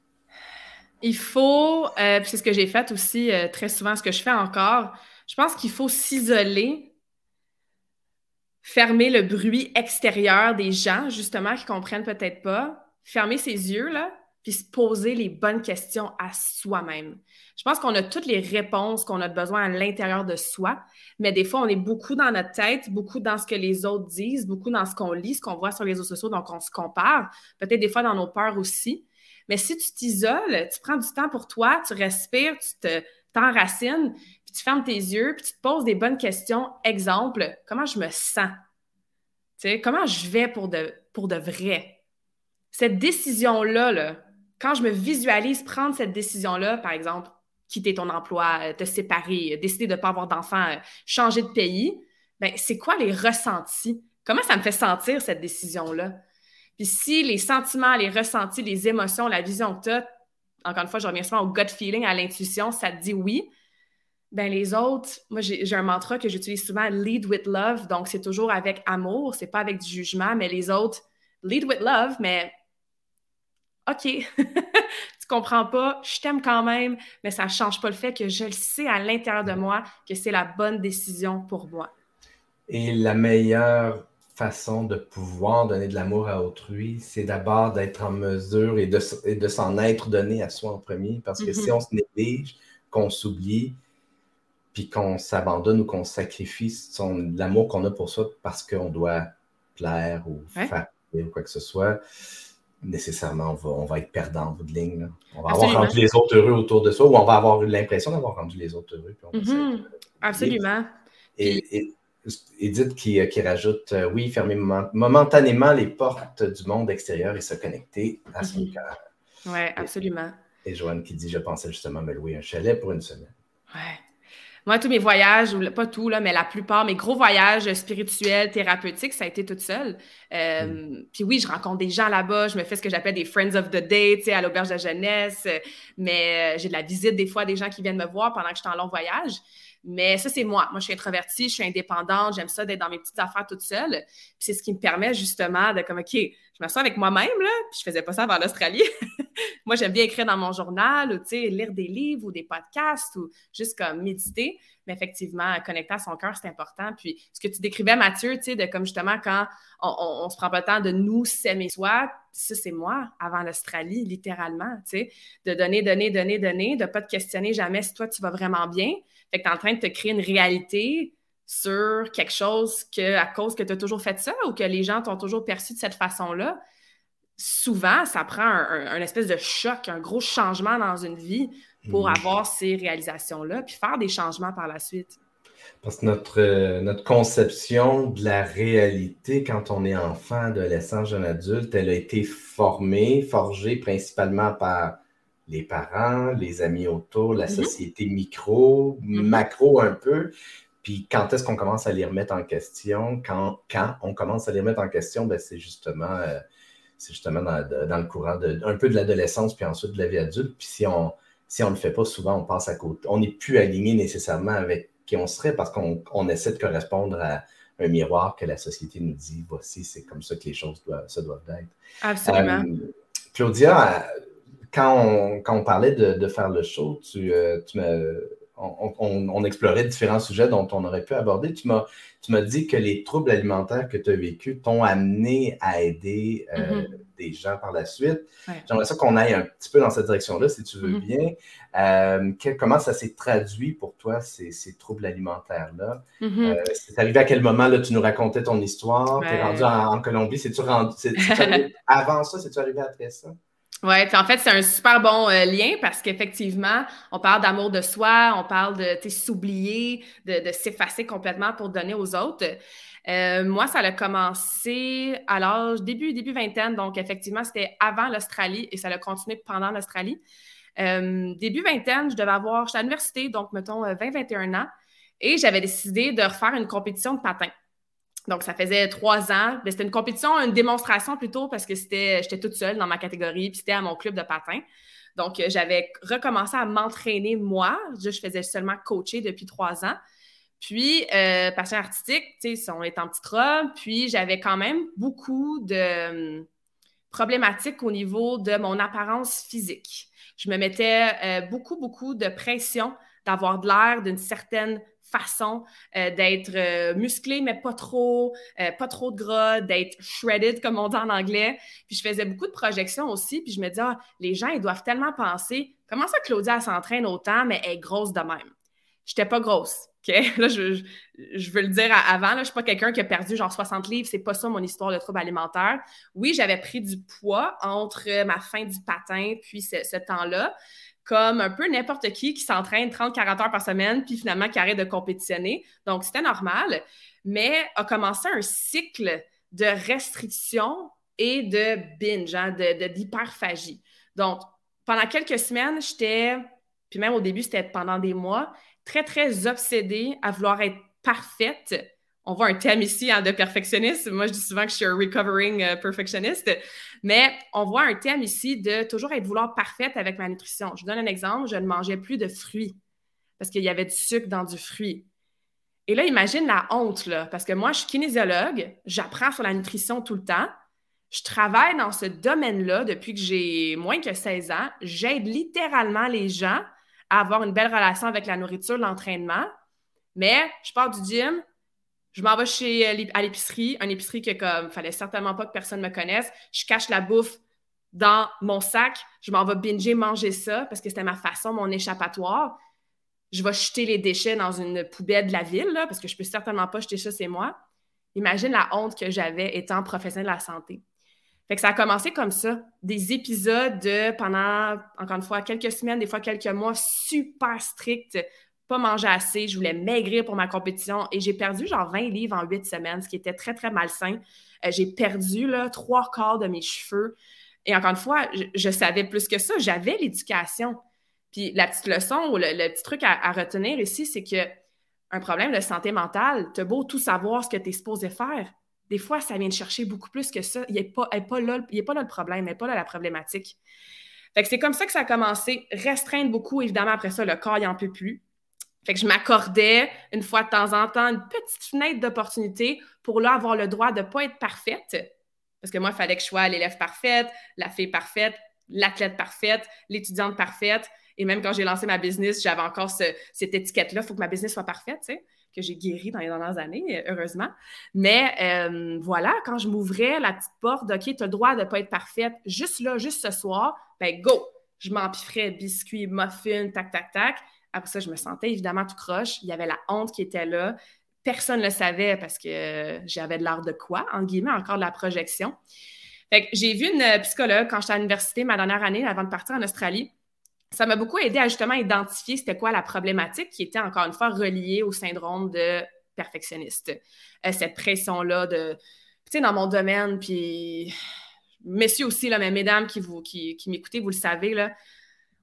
Il faut, euh, c'est ce que j'ai fait aussi très souvent, ce que je fais encore, je pense qu'il faut s'isoler fermer le bruit extérieur des gens, justement, qui comprennent peut-être pas, fermer ses yeux, là, puis se poser les bonnes questions à soi-même. Je pense qu'on a toutes les réponses qu'on a besoin à l'intérieur de soi, mais des fois, on est beaucoup dans notre tête, beaucoup dans ce que les autres disent, beaucoup dans ce qu'on lit, ce qu'on voit sur les réseaux sociaux, donc on se compare, peut-être des fois dans nos peurs aussi. Mais si tu t'isoles, tu prends du temps pour toi, tu respires, tu te t'enracines, tu fermes tes yeux, puis tu te poses des bonnes questions. Exemple, comment je me sens? comment je vais pour de, pour de vrai? Cette décision-là, là, quand je me visualise prendre cette décision-là, par exemple, quitter ton emploi, euh, te séparer, euh, décider de ne pas avoir d'enfant, euh, changer de pays, ben, c'est quoi les ressentis? Comment ça me fait sentir cette décision-là? Puis si les sentiments, les ressentis, les émotions, la vision que tu as, encore une fois, je reviens souvent au gut feeling, à l'intuition, ça te dit oui, Ben les autres, moi j'ai un mantra que j'utilise souvent, lead with love. Donc c'est toujours avec amour, c'est pas avec du jugement, mais les autres, lead with love, mais OK, tu comprends pas, je t'aime quand même, mais ça change pas le fait que je le sais à l'intérieur de moi que c'est la bonne décision pour moi. Et la meilleure façon de pouvoir donner de l'amour à autrui, c'est d'abord d'être en mesure et de, s'en être donné à soi en premier. Parce que si mm-hmm. on se néglige, qu'on s'oublie, puis qu'on s'abandonne ou qu'on sacrifie l'amour qu'on a pour soi parce qu'on doit plaire ou faire ou quoi que ce soit, nécessairement, on va, être perdant en bout de ligne. On va avoir rendu les autres heureux autour de soi ou on va avoir eu l'impression d'avoir rendu les autres heureux. Mm-hmm. Absolument. et, Edith qui, euh, qui rajoute euh, Oui, fermer momentanément les portes du monde extérieur et se connecter à son mhm. cœur. Oui, absolument. Et, Joanne qui dit Je pensais justement me louer un chalet pour une semaine. Oui. Moi, tous mes voyages, pas tout, là, mais la plupart, mes gros voyages spirituels, thérapeutiques, ça a été toute seule. Euh, mm. Puis oui, je rencontre des gens là-bas, je me fais ce que j'appelle des Friends of the Day, tu sais, à l'auberge de jeunesse, mais j'ai de la visite des fois des gens qui viennent me voir pendant que je suis en long voyage. Mais ça, c'est moi. Moi, je suis introvertie, je suis indépendante, j'aime ça d'être dans mes petites affaires toute seule. Puis c'est ce qui me permet justement de comme, OK, je m'assois avec moi-même, là, puis je faisais pas ça avant l'Australie. moi, j'aime bien écrire dans mon journal ou, tu sais, lire des livres ou des podcasts ou juste comme méditer. Mais effectivement, connecter à son cœur, c'est important. Puis ce que tu décrivais, Mathieu, tu sais, de comme justement quand on, on, se prend pas le temps de nous s'aimer soi, ça, c'est moi avant l'Australie, littéralement, tu sais, de donner, donner, donner, donner, de pas te questionner jamais si toi, tu vas vraiment bien fait que tu es en train de te créer une réalité sur quelque chose que, à cause que tu as toujours fait ça ou que les gens t'ont toujours perçu de cette façon-là. Souvent, ça prend un, espèce de choc, un gros changement dans une vie pour mm. avoir ces réalisations-là, puis faire des changements par la suite. Parce que notre, euh, notre conception de la réalité quand on est enfant, adolescent, jeune adulte, elle a été formée, forgée principalement par les parents, les amis autour, la mm-hmm. société micro, mm-hmm. macro un peu. Puis quand est-ce qu'on commence à les remettre en question? Quand, quand on commence à les remettre en question, ben, c'est justement, euh, justement dans, le courant de, un peu de l'adolescence, puis ensuite de la vie adulte. Puis si on si on ne le fait pas, souvent on passe à côté. On n'est plus aligné nécessairement avec qui on serait parce qu'on essaie de correspondre à un miroir que la société nous dit, voici, c'est comme ça que les choses doivent, se doivent être. Absolument. Euh, Claudia, quand on, parlait de, faire le show, tu, euh, on, explorait différents sujets dont on aurait pu aborder. Tu m'as dit que les troubles alimentaires que tu as vécus t'ont amené à aider euh, mm-hmm. Des gens par la suite. J'aimerais ça qu'on aille un petit peu dans cette direction-là, si tu veux mm-hmm. bien. Euh, comment ça s'est traduit pour toi, ces, troubles alimentaires-là? Mm-hmm. c'est arrivé à quel moment là, tu nous racontais ton histoire? Tu es rendu en, Colombie. C'est-tu rendu, avant ça? C'est-tu arrivé après ça? Oui, en fait, c'est un super bon euh, lien parce qu'effectivement, on parle d'amour de soi, on parle de s'oublier, de, s'effacer complètement pour donner aux autres. Euh, moi, ça a commencé à l'âge début, début vingtaine, donc effectivement, c'était avant l'Australie et ça a continué pendant l'Australie. Euh, début vingtaine, je devais avoir, j'étais à l'université, donc mettons 20-21 ans, et j'avais décidé de refaire une compétition de patin. Donc, ça faisait trois ans. C'était une compétition, une démonstration plutôt, parce que c'était, j'étais toute seule dans ma catégorie, puis c'était à mon club de patin. Donc, euh, j'avais recommencé à m'entraîner moi. Je faisais seulement coacher depuis trois ans. Puis, euh, passion artistique, tu sais, on est en petite robe. Puis, j'avais quand même beaucoup de hum, problématiques au niveau de mon apparence physique. Je me mettais euh, beaucoup, beaucoup de pression d'avoir de l'air d'une certaine façon euh, d'être euh, musclé, mais pas trop, pas trop de gras, d'être shredded, comme on dit en anglais. Puis je faisais beaucoup de projections aussi, puis je me disais, ah, les gens, ils doivent tellement penser, comment ça Claudia s'entraîne autant, mais elle est grosse de même? J'étais pas grosse. OK? Là, je, veux le dire avant, là, je suis pas quelqu'un qui a perdu genre 60 livres, c'est pas ça mon histoire de trouble alimentaire. Oui, j'avais pris du poids entre ma fin du patin puis ce temps-là, comme un peu n'importe qui qui s'entraîne 30-40 heures par semaine, puis finalement qui arrête de compétitionner. Donc, c'était normal, mais a commencé un cycle de restriction et de binge, hein, de, d'hyperphagie. Donc, pendant quelques semaines, j'étais, puis même au début, c'était pendant des mois, très, très obsédée à vouloir être parfaite on voit un thème ici hein, de perfectionniste. Moi, je dis souvent que je suis un recovering euh, perfectionniste, mais on voit un thème ici de toujours être vouloir parfaite avec ma nutrition. Je vous donne un exemple. Je ne mangeais plus de fruits parce qu'il y avait du sucre dans du fruit. Et là, imagine la honte, parce que moi, je suis kinésiologue, j'apprends sur la nutrition tout le temps. Je travaille dans ce domaine-là depuis que j'ai moins que 16 ans. J'aide littéralement les gens à avoir une belle relation avec la nourriture, l'entraînement. Mais je pars du gym, je m'en vais chez, euh, à l'épicerie, une épicerie que comme fallait certainement pas que personne me connaisse. Je cache la bouffe dans mon sac, je m'en vais binger, manger ça parce que c'était ma façon, mon échappatoire. Je vais jeter les déchets dans une poubelle de la ville parce que je peux certainement pas jeter ça, c'est moi. Imagine la honte que j'avais étant professionnel de la santé. Fait que ça a commencé comme ça, des épisodes de pendant, encore une fois, quelques semaines, des fois quelques mois, super stricts, pas manger assez, je voulais maigrir pour ma compétition et j'ai perdu genre 20 livres en 8 semaines, ce qui était très, très malsain. Euh, j'ai perdu là, trois quarts de mes cheveux. Et encore une fois, je, savais plus que ça, j'avais l'éducation. Puis la petite leçon ou le, petit truc à, retenir ici, c'est que un problème de santé mentale, tu as beau tout savoir ce que tu es supposé faire. Des fois, ça vient de chercher beaucoup plus que ça. Il n'est pas, pas, là, pas là le problème, il n'est pas là la problématique. Fait que c'est comme ça que ça a commencé. Restreindre beaucoup, évidemment, après ça, le corps, il n'en peut plus. Fait que je m'accordais une fois de temps en temps une petite fenêtre d'opportunité pour là avoir le droit de ne pas être parfaite. Parce que moi, il fallait que je sois l'élève parfaite, la fille parfaite, l'athlète parfaite, l'étudiante parfaite. Et même quand j'ai lancé ma business, j'avais encore cette étiquette-là, il faut que ma business soit parfaite, que j'ai guéri dans les dernières années, heureusement. Mais euh, voilà, quand je m'ouvrais la petite porte, OK, tu as le droit de ne pas être parfaite, juste là, juste ce soir, ben go! Je m'empifferais biscuits, muffins, tac, tac, tac. Après ça, je me sentais évidemment tout croche. Il y avait la honte qui était là. Personne ne le savait parce que j'avais de l'art de quoi, en guillemets, encore de la projection. J'ai vu une psychologue quand j'étais à l'université ma dernière année avant de partir en Australie. Ça m'a beaucoup aidé à justement identifier c'était quoi la problématique qui était encore une fois reliée au syndrome de perfectionniste. Euh, cette pression-là de, tu sais, dans mon domaine, puis messieurs aussi, là, mais mesdames qui, vous, qui, qui m'écoutez, vous le savez, là,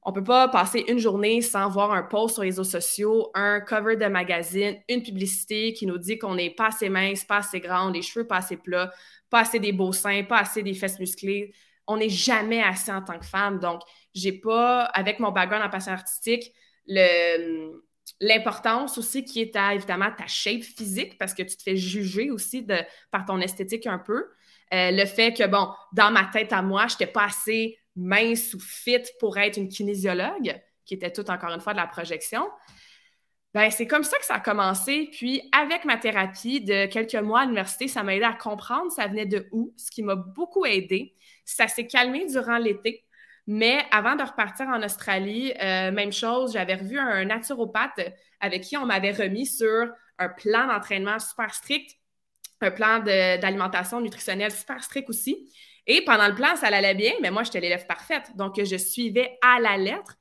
on peut pas passer une journée sans voir un post sur les réseaux sociaux, un cover de magazine, une publicité qui nous dit qu'on n'est pas assez mince, pas assez grande, les cheveux pas assez plats, pas assez des beaux seins, pas assez des fesses musclées. On n'est jamais assez en tant que femme. Donc, j'ai pas, avec mon background en passion artistique, l'importance aussi qui est à, évidemment, ta shape physique parce que tu te fais juger aussi de, par ton esthétique un peu. Euh, le fait que, bon, dans ma tête à moi, je n'étais pas assez mince ou fit pour être une kinésiologue, qui était tout encore une fois de la projection. Ben, c'est comme ça que ça a commencé. Puis, avec ma thérapie de quelques mois à l'université, ça m'a aidé à comprendre ça venait de où, ce qui m'a beaucoup aidé. Ça s'est calmé durant l'été. Mais avant de repartir en Australie, euh, même chose, j'avais revu un naturopathe avec qui on m'avait remis sur un plan d'entraînement super strict, un plan d'alimentation nutritionnelle super strict aussi. Et pendant le plan, ça allait bien, mais moi, j'étais l'élève parfaite. Donc, je suivais à la lettre.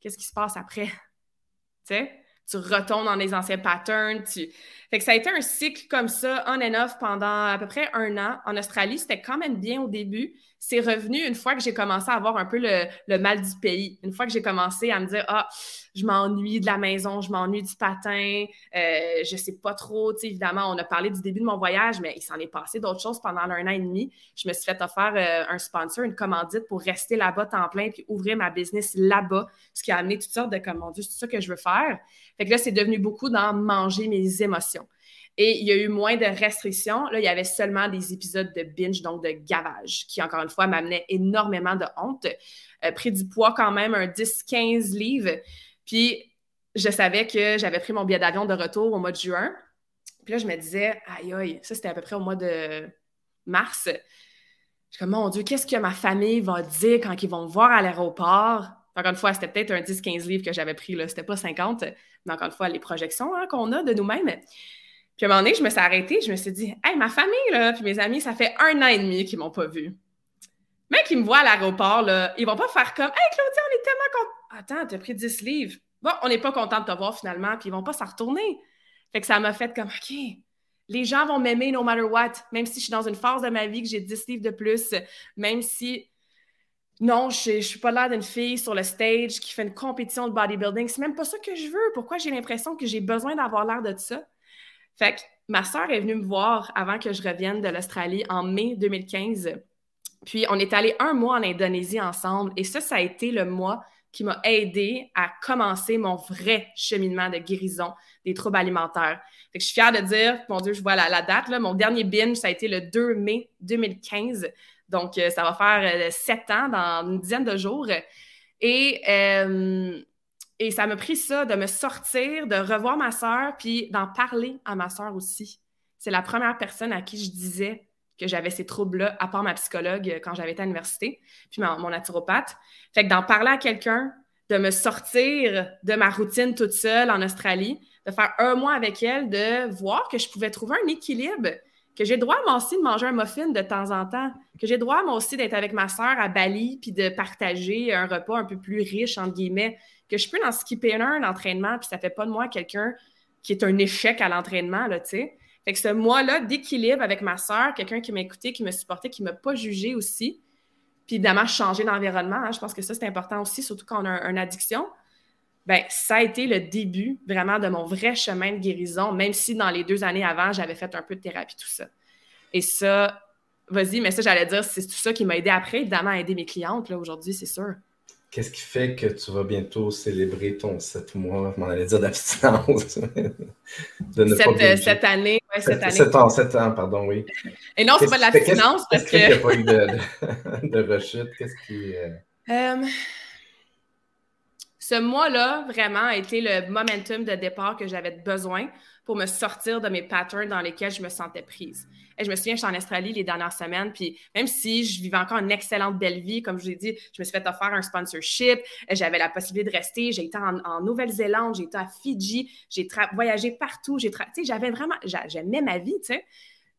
Qu'est-ce qui se passe après? tu sais? Tu retournes dans les anciens patterns. Fait que ça a été un cycle comme ça, on and off, pendant à peu près un an. En Australie, c'était quand même bien au début c'est revenu une fois que j'ai commencé à avoir un peu le, mal du pays. Une fois que j'ai commencé à me dire Ah, je m'ennuie de la maison, je m'ennuie du patin, euh, je sais pas trop. Tu évidemment, on a parlé du début de mon voyage, mais il s'en est passé d'autres choses pendant un an et demi. Je me suis fait offrir euh, un sponsor, une commandite pour rester là-bas temps plein puis ouvrir ma business là-bas, ce qui a amené toutes sortes de comme mon Dieu, c'est ça que je veux faire. Fait que là, c'est devenu beaucoup dans manger mes émotions. Et il y a eu moins de restrictions. Là, il y avait seulement des épisodes de binge, donc de gavage, qui, encore une fois, m'amenaient énormément de honte. Euh, pris du poids quand même, un 10-15 livres. Puis, je savais que j'avais pris mon billet d'avion de retour au mois de juin. Puis là, je me disais, aïe, aïe, ça, c'était à peu près au mois de mars. Je suis comme, mon Dieu, qu'est-ce que ma famille va dire quand ils vont me voir à l'aéroport? Encore une fois, c'était peut-être un 10-15 livres que j'avais pris, là. C'était pas 50, mais encore une fois, les projections hein, qu'on a de nous-mêmes. Puis à un moment donné, je me suis arrêtée, je me suis dit, hey, ma famille, là, puis mes amis, ça fait un an et demi qu'ils m'ont pas vu. Mais qu'ils me voient à l'aéroport, là, ils vont pas faire comme, hey, Claudia, on est tellement contents. Attends, t'as pris 10 livres. Bon, on n'est pas content de te voir finalement, puis ils vont pas s'en retourner. Fait que ça m'a fait comme, OK, les gens vont m'aimer no matter what, même si je suis dans une phase de ma vie que j'ai 10 livres de plus, même si non, je, ne suis pas l'air d'une fille sur le stage qui fait une compétition de bodybuilding. C'est même pas ça que je veux. Pourquoi j'ai l'impression que j'ai besoin d'avoir l'air de ça? Fait que ma soeur est venue me voir avant que je revienne de l'Australie en mai 2015. Puis on est allé un mois en Indonésie ensemble et ça, ça a été le mois qui m'a aidé à commencer mon vrai cheminement de guérison des troubles alimentaires. Fait que je suis fière de dire, mon Dieu, je vois la, date, là, mon dernier binge, ça a été le 2 mai 2015. Donc, euh, ça va faire euh, sept ans dans une dizaine de jours. Et, euh, et ça m'a pris ça, de me sortir, de revoir ma soeur, puis d'en parler à ma soeur aussi. C'est la première personne à qui je disais que j'avais ces troubles-là, à part ma psychologue euh, quand j'avais été à l'université, puis mon, naturopathe. Fait que d'en parler à quelqu'un, de me sortir de ma routine toute seule en Australie, de faire un mois avec elle, de voir que je pouvais trouver un équilibre, que j'ai droit moi aussi de manger un muffin de temps en temps, que j'ai droit moi aussi d'être avec ma soeur à Bali, puis de partager un repas un peu plus riche, entre guillemets, que je peux en skipper un entraînement, puis ça fait pas de moi quelqu'un qui est un échec à l'entraînement, là, tu sais. Fait que ce mois-là d'équilibre avec ma soeur, quelqu'un qui m'a écouté, qui me supportait, qui m'a pas jugé aussi. Puis évidemment, changer d'environnement. Hein, je pense que ça, c'est important aussi, surtout quand on a une addiction. Ben, ça a été le début vraiment de mon vrai chemin de guérison, même si dans les deux années avant, j'avais fait un peu de thérapie, tout ça. Et ça, vas-y, mais ça, j'allais dire, c'est tout ça qui m'a aidé après, évidemment, à aider mes clientes, là, aujourd'hui, c'est sûr. Qu'est-ce qui fait que tu vas bientôt célébrer ton 7 mois, je m'en allais dire d'abstinence? cette, cette, année, cette année. 7 ans, 7 ans, pardon, oui. Et non, c'est pas de l'abstinence parce que... Qu'est-ce qu'il n'y a pas eu de, de, rechute? Qu'est-ce qui... Euh... Euh, ce mois-là, vraiment, a été le momentum de départ que j'avais besoin pour me sortir de mes patterns dans lesquels je me sentais prise. Je me souviens, je suis en Australie les dernières semaines, puis même si je vivais encore une excellente belle vie, comme je vous ai dit, je me suis fait offrir un sponsorship, j'avais la possibilité de rester, j'ai été en, Nouvelle-Zélande, j'ai été à Fidji, j'ai voyagé partout, j'ai j'avais vraiment, j'aimais ma vie, tu sais.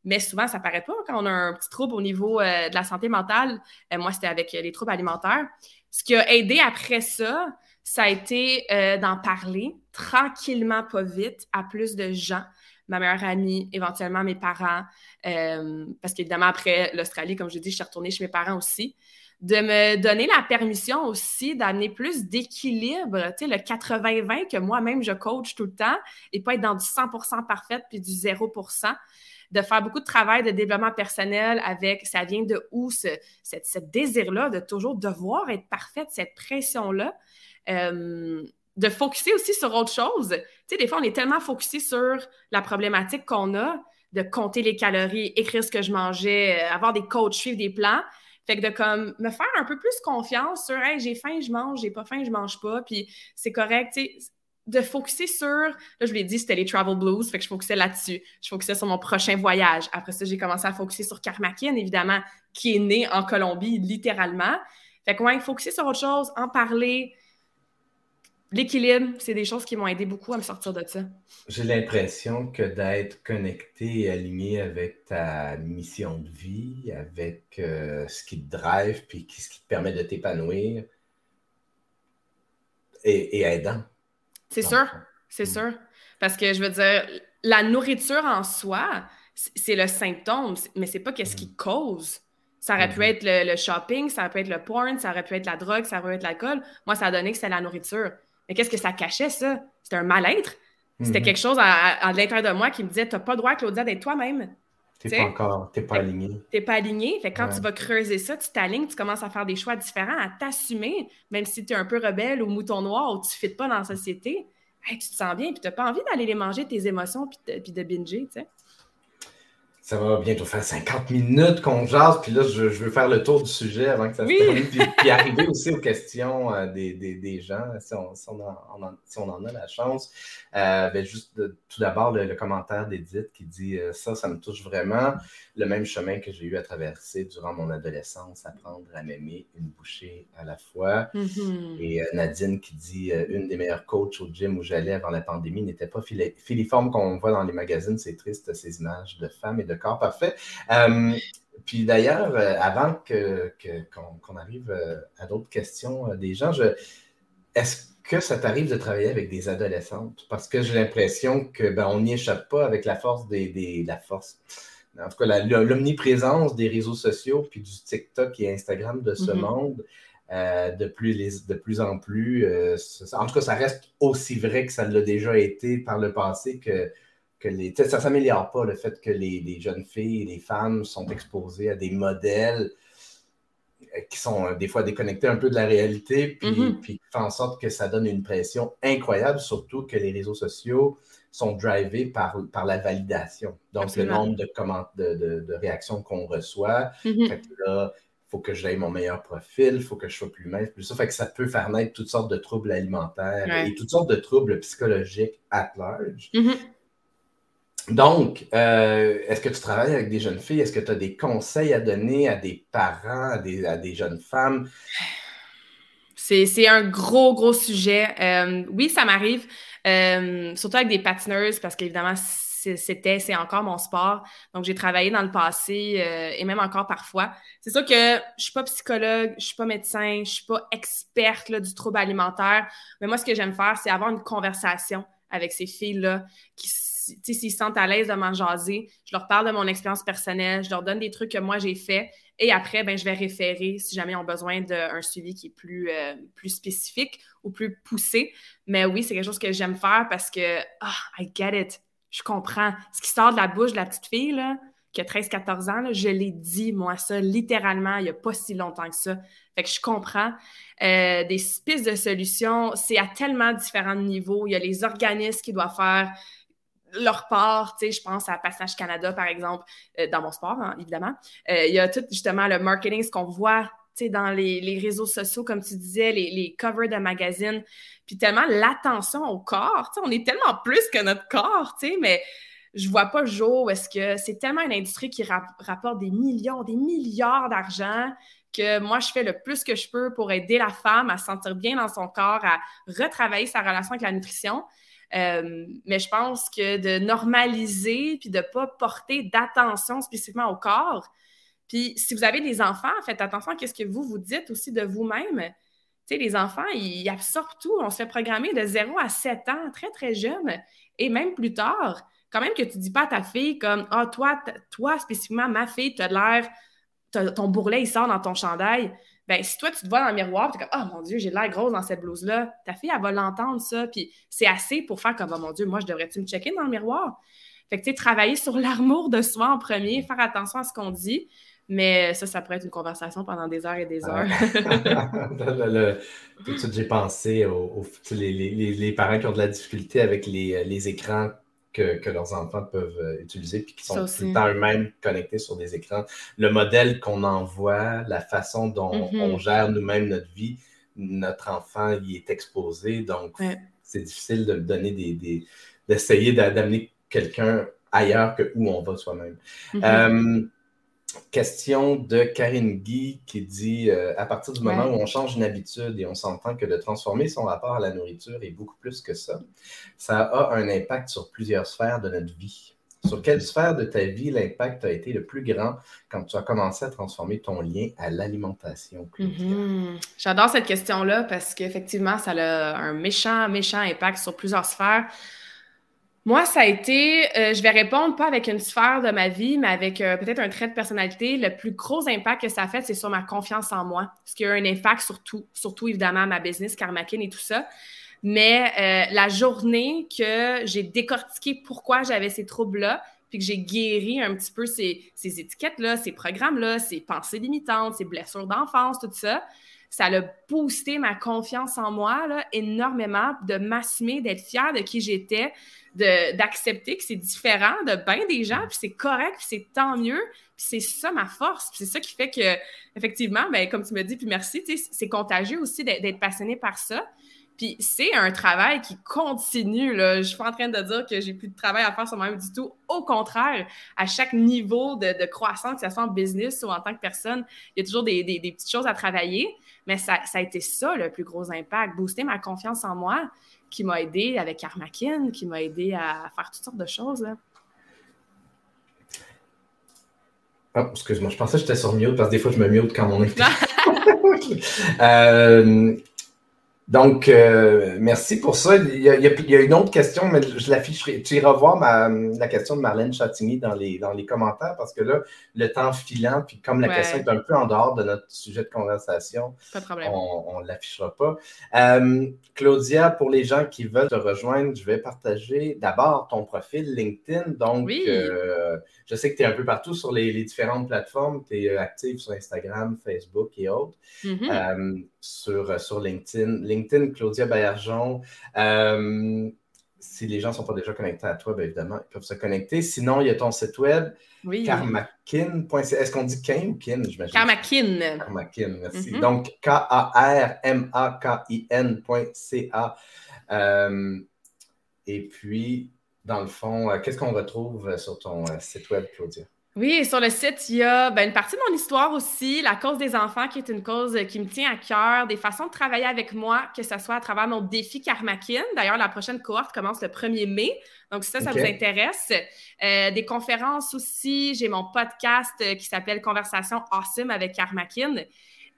Mais souvent, ça paraît pas quand on a un petit trouble au niveau euh, de la santé mentale. Euh, moi, c'était avec les troubles alimentaires. Ce qui a aidé après ça, ça a été euh, d'en parler tranquillement, pas vite, à plus de gens. Ma meilleure amie, éventuellement mes parents, euh, parce qu'évidemment, après l'Australie, comme je dis, je suis retournée chez mes parents aussi. De me donner la permission aussi d'amener plus d'équilibre, tu sais, le 80-20 que moi-même je coach tout le temps et pas être dans du 100% parfait puis du 0% de faire beaucoup de travail de développement personnel avec ça vient de où ce, ce désir-là de toujours devoir être parfaite, cette pression-là. Euh, de focuser aussi sur autre chose. Tu sais, des fois, on est tellement focusé sur la problématique qu'on a de compter les calories, écrire ce que je mangeais, euh, avoir des coachs, suivre des plans. Fait que de comme me faire un peu plus confiance sur Hey, j'ai faim, je mange, j'ai pas faim, je mange pas, puis c'est correct. De focuser sur, là, je vous l'ai dit, c'était les travel blues, fait que je focusais là-dessus. Je focusais sur mon prochain voyage. Après ça, j'ai commencé à focuser sur Karmakin, évidemment, qui est né en Colombie, littéralement. Fait que, ouais, focuser sur autre chose, en parler, l'équilibre, c'est des choses qui m'ont aidé beaucoup à me sortir de ça. J'ai l'impression que d'être connecté et aligné avec ta mission de vie, avec euh, ce qui te drive, puis ce qui te permet de t'épanouir, et, aidant. C'est sûr, c'est hmm. sûr. Parce que je veux dire, la nourriture en soi, c'est le symptôme, mais c'est pas qu'est-ce qui hmm. cause. Ça aurait pu hmm. être le, le, shopping, ça aurait pu être le porn, ça aurait pu être la drogue, ça aurait pu être l'alcool. Moi, ça a donné que c'était la nourriture. Mais qu'est-ce que ça cachait, ça? C'était un mal-être. C'était mhm. quelque chose à, l'intérieur de moi qui me disait T'as pas le droit, Claudia, d'être toi-même. T'es pas encore, t'es pas aligné. T'es pas aligné. Fait quand tu vas creuser ça, tu t'alignes, tu commences à faire des choix différents, à t'assumer, même si tu es un peu rebelle ou mouton noir ou tu ne fites pas dans la société. tu te sens bien, puis tu n'as pas envie d'aller les manger, tes émotions, puis de, puis de binger, tu sais ça va bientôt faire 50 minutes qu'on jase, puis là, je, veux faire le tour du sujet avant que ça se termine, puis, arriver aussi aux questions euh, des, gens, si on, en, a la chance. Euh, ben, juste tout d'abord, le, commentaire d'Edith qui dit euh, Ça, ça me touche vraiment. Le même chemin que j'ai eu à traverser durant mon adolescence, apprendre à m'aimer une bouchée à la fois. Mm-hmm. Et Nadine qui dit Une des meilleures coachs au gym où j'allais avant la pandémie n'était pas filiforme qu'on voit dans les magazines. C'est triste, ces images de femmes et de D'accord, parfait. Euh, puis d'ailleurs, euh, avant qu'on que, arrive euh, à d'autres questions des gens, est-ce que ça t'arrive de travailler avec des adolescentes? Parce que j'ai l'impression que ben, on n'y échappe pas avec la force des, la force. En tout cas, l'omniprésence des réseaux sociaux puis du TikTok et Instagram de ce mm-hmm. monde. de, plus, de plus en plus. en tout cas, ça reste aussi vrai que ça l'a déjà été par le passé que que les, ça ne s'améliore pas le fait que les, jeunes filles et les femmes sont exposées à des modèles qui sont des fois déconnectés un peu de la réalité, puis, mm-hmm. puis fait en sorte que ça donne une pression incroyable, surtout que les réseaux sociaux sont drivés par, par la validation. Donc, le nombre de, de, de, réactions qu'on reçoit. Mm-hmm. Fait que là, il faut que j'aille mon meilleur profil, il faut que je sois plus mince, plus ça. Fait que ça peut faire naître toutes sortes de troubles alimentaires et toutes sortes de troubles psychologiques at large. Mm-hmm. Donc, euh, est-ce que tu travailles avec des jeunes filles? Est-ce que tu as des conseils à donner à des parents, à des, jeunes femmes? C'est un gros, gros sujet. Euh, oui, ça m'arrive, euh, surtout avec des patineuses, parce qu'évidemment, c'était, c'est encore mon sport. Donc, j'ai travaillé dans le passé et même encore parfois. C'est sûr que je suis pas psychologue, je suis pas médecin, je suis pas experte là, du trouble alimentaire. Mais moi, ce que j'aime faire, c'est avoir une conversation avec ces filles-là qui s'ils se sentent à l'aise de m'en jaser, je leur parle de mon expérience personnelle, je leur donne des trucs que moi j'ai fait et après, ben, je vais référer si jamais ils ont besoin d'un suivi qui est plus, euh, plus spécifique ou plus poussé. Mais oui, c'est quelque chose que j'aime faire parce que, ah, I get it. Je comprends. Ce qui sort de la bouche de la petite fille, là, qui a 13-14 ans, je l'ai dit, moi, ça, littéralement, il n'y a pas si longtemps que ça. Fait que je comprends. Euh, des pistes de solutions, c'est à tellement différents niveaux. Il y a les organismes qui doivent faire leur part, tu sais, je pense à Passage Canada, par exemple, euh, dans mon sport, hein, évidemment. Euh, il y a tout, justement, le marketing, ce qu'on voit, dans les, réseaux sociaux, comme tu disais, les, les covers de magazines, puis tellement l'attention au corps, on est tellement plus que notre corps, mais je vois pas jour est-ce que c'est tellement une industrie qui rapporte des millions, des milliards d'argent que moi, je fais le plus que je peux pour aider la femme à se sentir bien dans son corps, à retravailler sa relation avec la nutrition. Euh, mais je pense que de normaliser puis de ne pas porter d'attention spécifiquement au corps. Puis si vous avez des enfants, faites attention à ce que vous vous dites aussi de vous-même. Tu sais, les enfants, ils absorbent tout. On se fait programmer de 0 à 7 ans, très, très jeune. Et même plus tard, quand même que tu ne dis pas à ta fille comme Ah, toi, toi, spécifiquement, ma fille, tu as l'air, ton bourrelet, il sort dans ton chandail ben si toi, tu te vois dans le miroir, tu es comme, oh mon Dieu, j'ai l'air grosse dans cette blouse-là, ta fille, elle va l'entendre, ça. Puis c'est assez pour faire comme, oh mon Dieu, moi, je devrais-tu me checker dans le miroir? Fait que, tu sais, travailler sur l'amour de soi en premier, faire attention à ce qu'on dit. Mais ça, ça pourrait être une conversation pendant des heures et des heures. tout de suite, j'ai pensé aux, les, les, parents qui ont de la difficulté avec les, les écrans que, leurs enfants peuvent euh, utiliser puis qui sont tout le temps eux-mêmes connectés sur des écrans. Le modèle qu'on envoie, la façon dont mm-hmm. on gère nous-mêmes notre vie, notre enfant y est exposé. Donc, c'est difficile de donner des, d'essayer d'amener quelqu'un ailleurs que où on va soi-même. Mm-hmm. Euh, Question de Karine Guy qui dit euh, à partir du moment où on change une habitude et on s'entend que de transformer son rapport à la nourriture est beaucoup plus que ça, ça a un impact sur plusieurs sphères de notre vie. Sur quelle sphère de ta vie l'impact a été le plus grand quand tu as commencé à transformer ton lien à l'alimentation? Mm-hmm. J'adore cette question-là parce qu'effectivement, ça a un méchant, méchant impact sur plusieurs sphères. Moi, ça a été, euh, je vais répondre pas avec une sphère de ma vie, mais avec euh, peut-être un trait de personnalité. Le plus gros impact que ça a fait, c'est sur ma confiance en moi. Ce qui a un impact sur tout, surtout évidemment ma business, Karmakin et tout ça. Mais euh, la journée que j'ai décortiqué pourquoi j'avais ces troubles-là, puis que j'ai guéri un petit peu ces, ces étiquettes-là, ces programmes-là, ces pensées limitantes, ces blessures d'enfance, tout ça, ça a boosté ma confiance en moi là, énormément, de m'assumer, d'être fière de qui j'étais, d'accepter que c'est différent de bien des gens, puis c'est correct, puis c'est tant mieux, puis c'est ça ma force, puis c'est ça qui fait que, effectivement, ben, comme tu me dis, puis merci, c'est contagieux aussi d'être passionné par ça. Puis c'est un travail qui continue. Là. Je suis pas en train de dire que j'ai plus de travail à faire sur moi-même du tout. Au contraire, à chaque niveau de, croissance, que ce soit en business ou en tant que personne, il y a toujours des, petites choses à travailler. Mais ça, ça, a été ça le plus gros impact, booster ma confiance en moi qui m'a aidé avec Armakin, qui m'a aidé à faire toutes sortes de choses. Oh, excuse-moi, je pensais que j'étais sur mute parce que des fois je me mute quand on est. euh, Donc, euh, merci pour ça. Il y, a, une autre question, mais je l'afficherai. Tu iras voir la question de Marlène Chatigny dans les, dans les commentaires parce que là, le temps filant, puis comme la question est un peu en dehors de notre sujet de conversation, on ne l'affichera pas. Euh, Claudia, pour les gens qui veulent te rejoindre, je vais partager d'abord ton profil LinkedIn. Donc, euh, je sais que tu es un peu partout sur les, différentes plateformes. Tu es active sur Instagram, Facebook et autres. Mm-hmm. Sur, sur LinkedIn. LinkedIn, Claudia Bayerjon. Euh, si les gens ne sont pas déjà connectés à toi, bien évidemment, ils peuvent se connecter. Sinon, il y a ton site web, oui. Est-ce qu'on dit Kin ou Kin, j'imagine? Karmakin. Karmakin, merci. Mm-hmm. Donc, K-A-R-M-A-K-I-N.ca. Euh, et puis, dans le fond, euh, qu'est-ce qu'on retrouve sur ton site web, Claudia? Oui, sur le site, il y a ben, une partie de mon histoire aussi, la cause des enfants, qui est une cause qui me tient à cœur, des façons de travailler avec moi, que ce soit à travers mon défi Karmakin. D'ailleurs, la prochaine cohorte commence le 1er mai. Donc, si ça, ça vous intéresse. Euh, des conférences aussi. J'ai mon podcast euh, qui s'appelle Conversation Awesome avec Karmakin.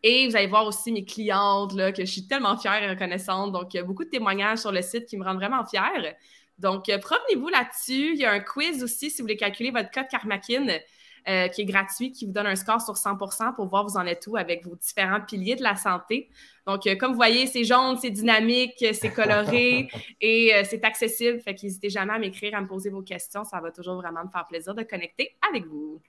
Et vous allez voir aussi mes clientes, là, que je suis tellement fière et reconnaissante. Donc, il y a beaucoup de témoignages sur le site qui me rendent vraiment fière. Donc, euh, promenez-vous là-dessus. Il y a un quiz aussi si vous voulez calculer votre code Karmakin. Euh, qui est gratuit, qui vous donne un score sur 100% pour voir vous en êtes où avec vos différents piliers de la santé. Donc, euh, comme vous voyez, c'est jaune, c'est dynamique, c'est coloré et c'est accessible. Fait qu'hésitez jamais à m'écrire, à me poser vos questions. Ça va toujours vraiment me faire plaisir de connecter avec vous.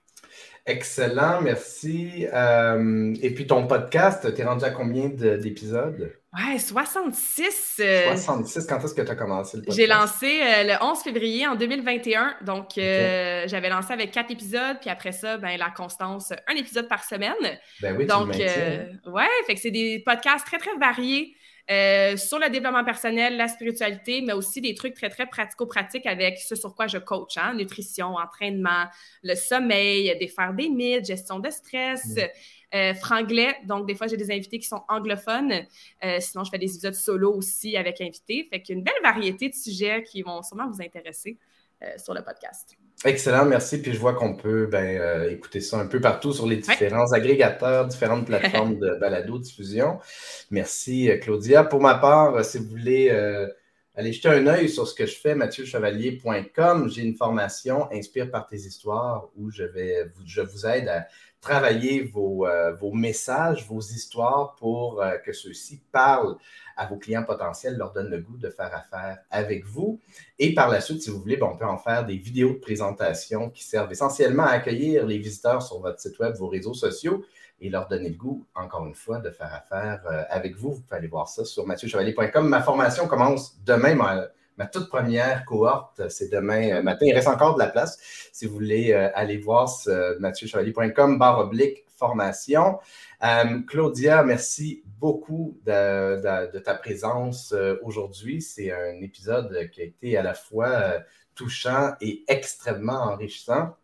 Excellent, merci. et puis ton podcast, tu es rendu à combien d'épisodes? Ouais, 66. 66, euh, quand est-ce que tu as commencé le podcast? J'ai lancé euh, le 11 février en 2021. Donc, euh, j'avais lancé avec quatre épisodes, puis après ça, ben, la constance, un épisode par semaine. Ben oui, Donc, ouais, fait que c'est des podcasts très, très variés. Sur le développement personnel, la spiritualité, mais aussi des trucs très, très pratico-pratiques avec ce sur quoi je coach, hein, nutrition, entraînement, le sommeil, défaire des mythes, gestion de stress, mm. Euh, franglais. Donc, des fois, j'ai des invités qui sont anglophones. Euh, sinon, je fais des épisodes solo aussi avec invités. Fait qu'il y a une belle variété de sujets qui vont sûrement vous intéresser euh, sur le podcast. Excellent, merci. Puis je vois qu'on peut ben, écouter ça un peu partout sur les différents agrégateurs, différentes plateformes de balado-diffusion. Merci, Claudia. Pour ma part, si vous voulez aller jeter un œil sur ce que je fais, mathieuchevalier.com, j'ai une formation Inspire par tes histoires où je, vais, je vous aide à travailler euh, vos, messages, vos histoires pour euh, que ceux-ci parlent à vos clients potentiels, leur donnent le goût de faire affaire avec vous. Et par la suite, si vous voulez, ben, on peut en faire des vidéos de présentation qui servent essentiellement à accueillir les visiteurs sur votre site web, vos réseaux sociaux et leur donner le goût, encore une fois, de faire affaire euh, avec vous. Vous pouvez aller voir ça sur mathieuchevalier.com. Ma formation commence demain ma toute première cohorte, c'est demain euh, matin. Il reste encore de la place. Si vous voulez euh, aller voir mathieuchevalier.com, barre oblique formation. Euh, Claudia, merci beaucoup de, ta présence aujourd'hui. C'est un épisode qui a été à la fois touchant et extrêmement enrichissant.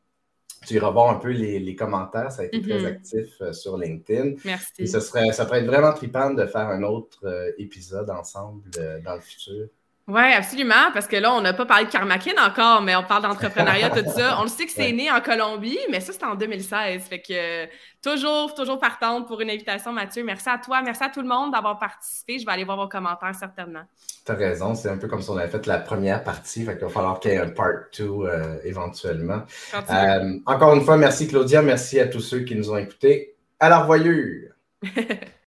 Tu iras voir un peu les, commentaires, ça a été très mm-hmm. actif sur LinkedIn. Merci. Et ce serait, ça pourrait être vraiment trippant de faire un autre épisode ensemble dans le futur. Oui, absolument, parce que là, on n'a pas parlé de Karmakin encore, mais on parle d'entrepreneuriat, tout ça. On le sait que c'est né en Colombie, mais ça, c'était en 2016. Fait que toujours, toujours partante pour une invitation, Mathieu. Merci à toi, merci à tout le monde d'avoir participé. Je vais aller voir vos commentaires certainement. Tu as raison, c'est un peu comme si on avait fait la première partie, fait qu'il va falloir qu'il y ait un part 2 euh, éventuellement. Euh, encore une fois, merci Claudia, merci à tous ceux qui nous ont écoutés. À la revoyure!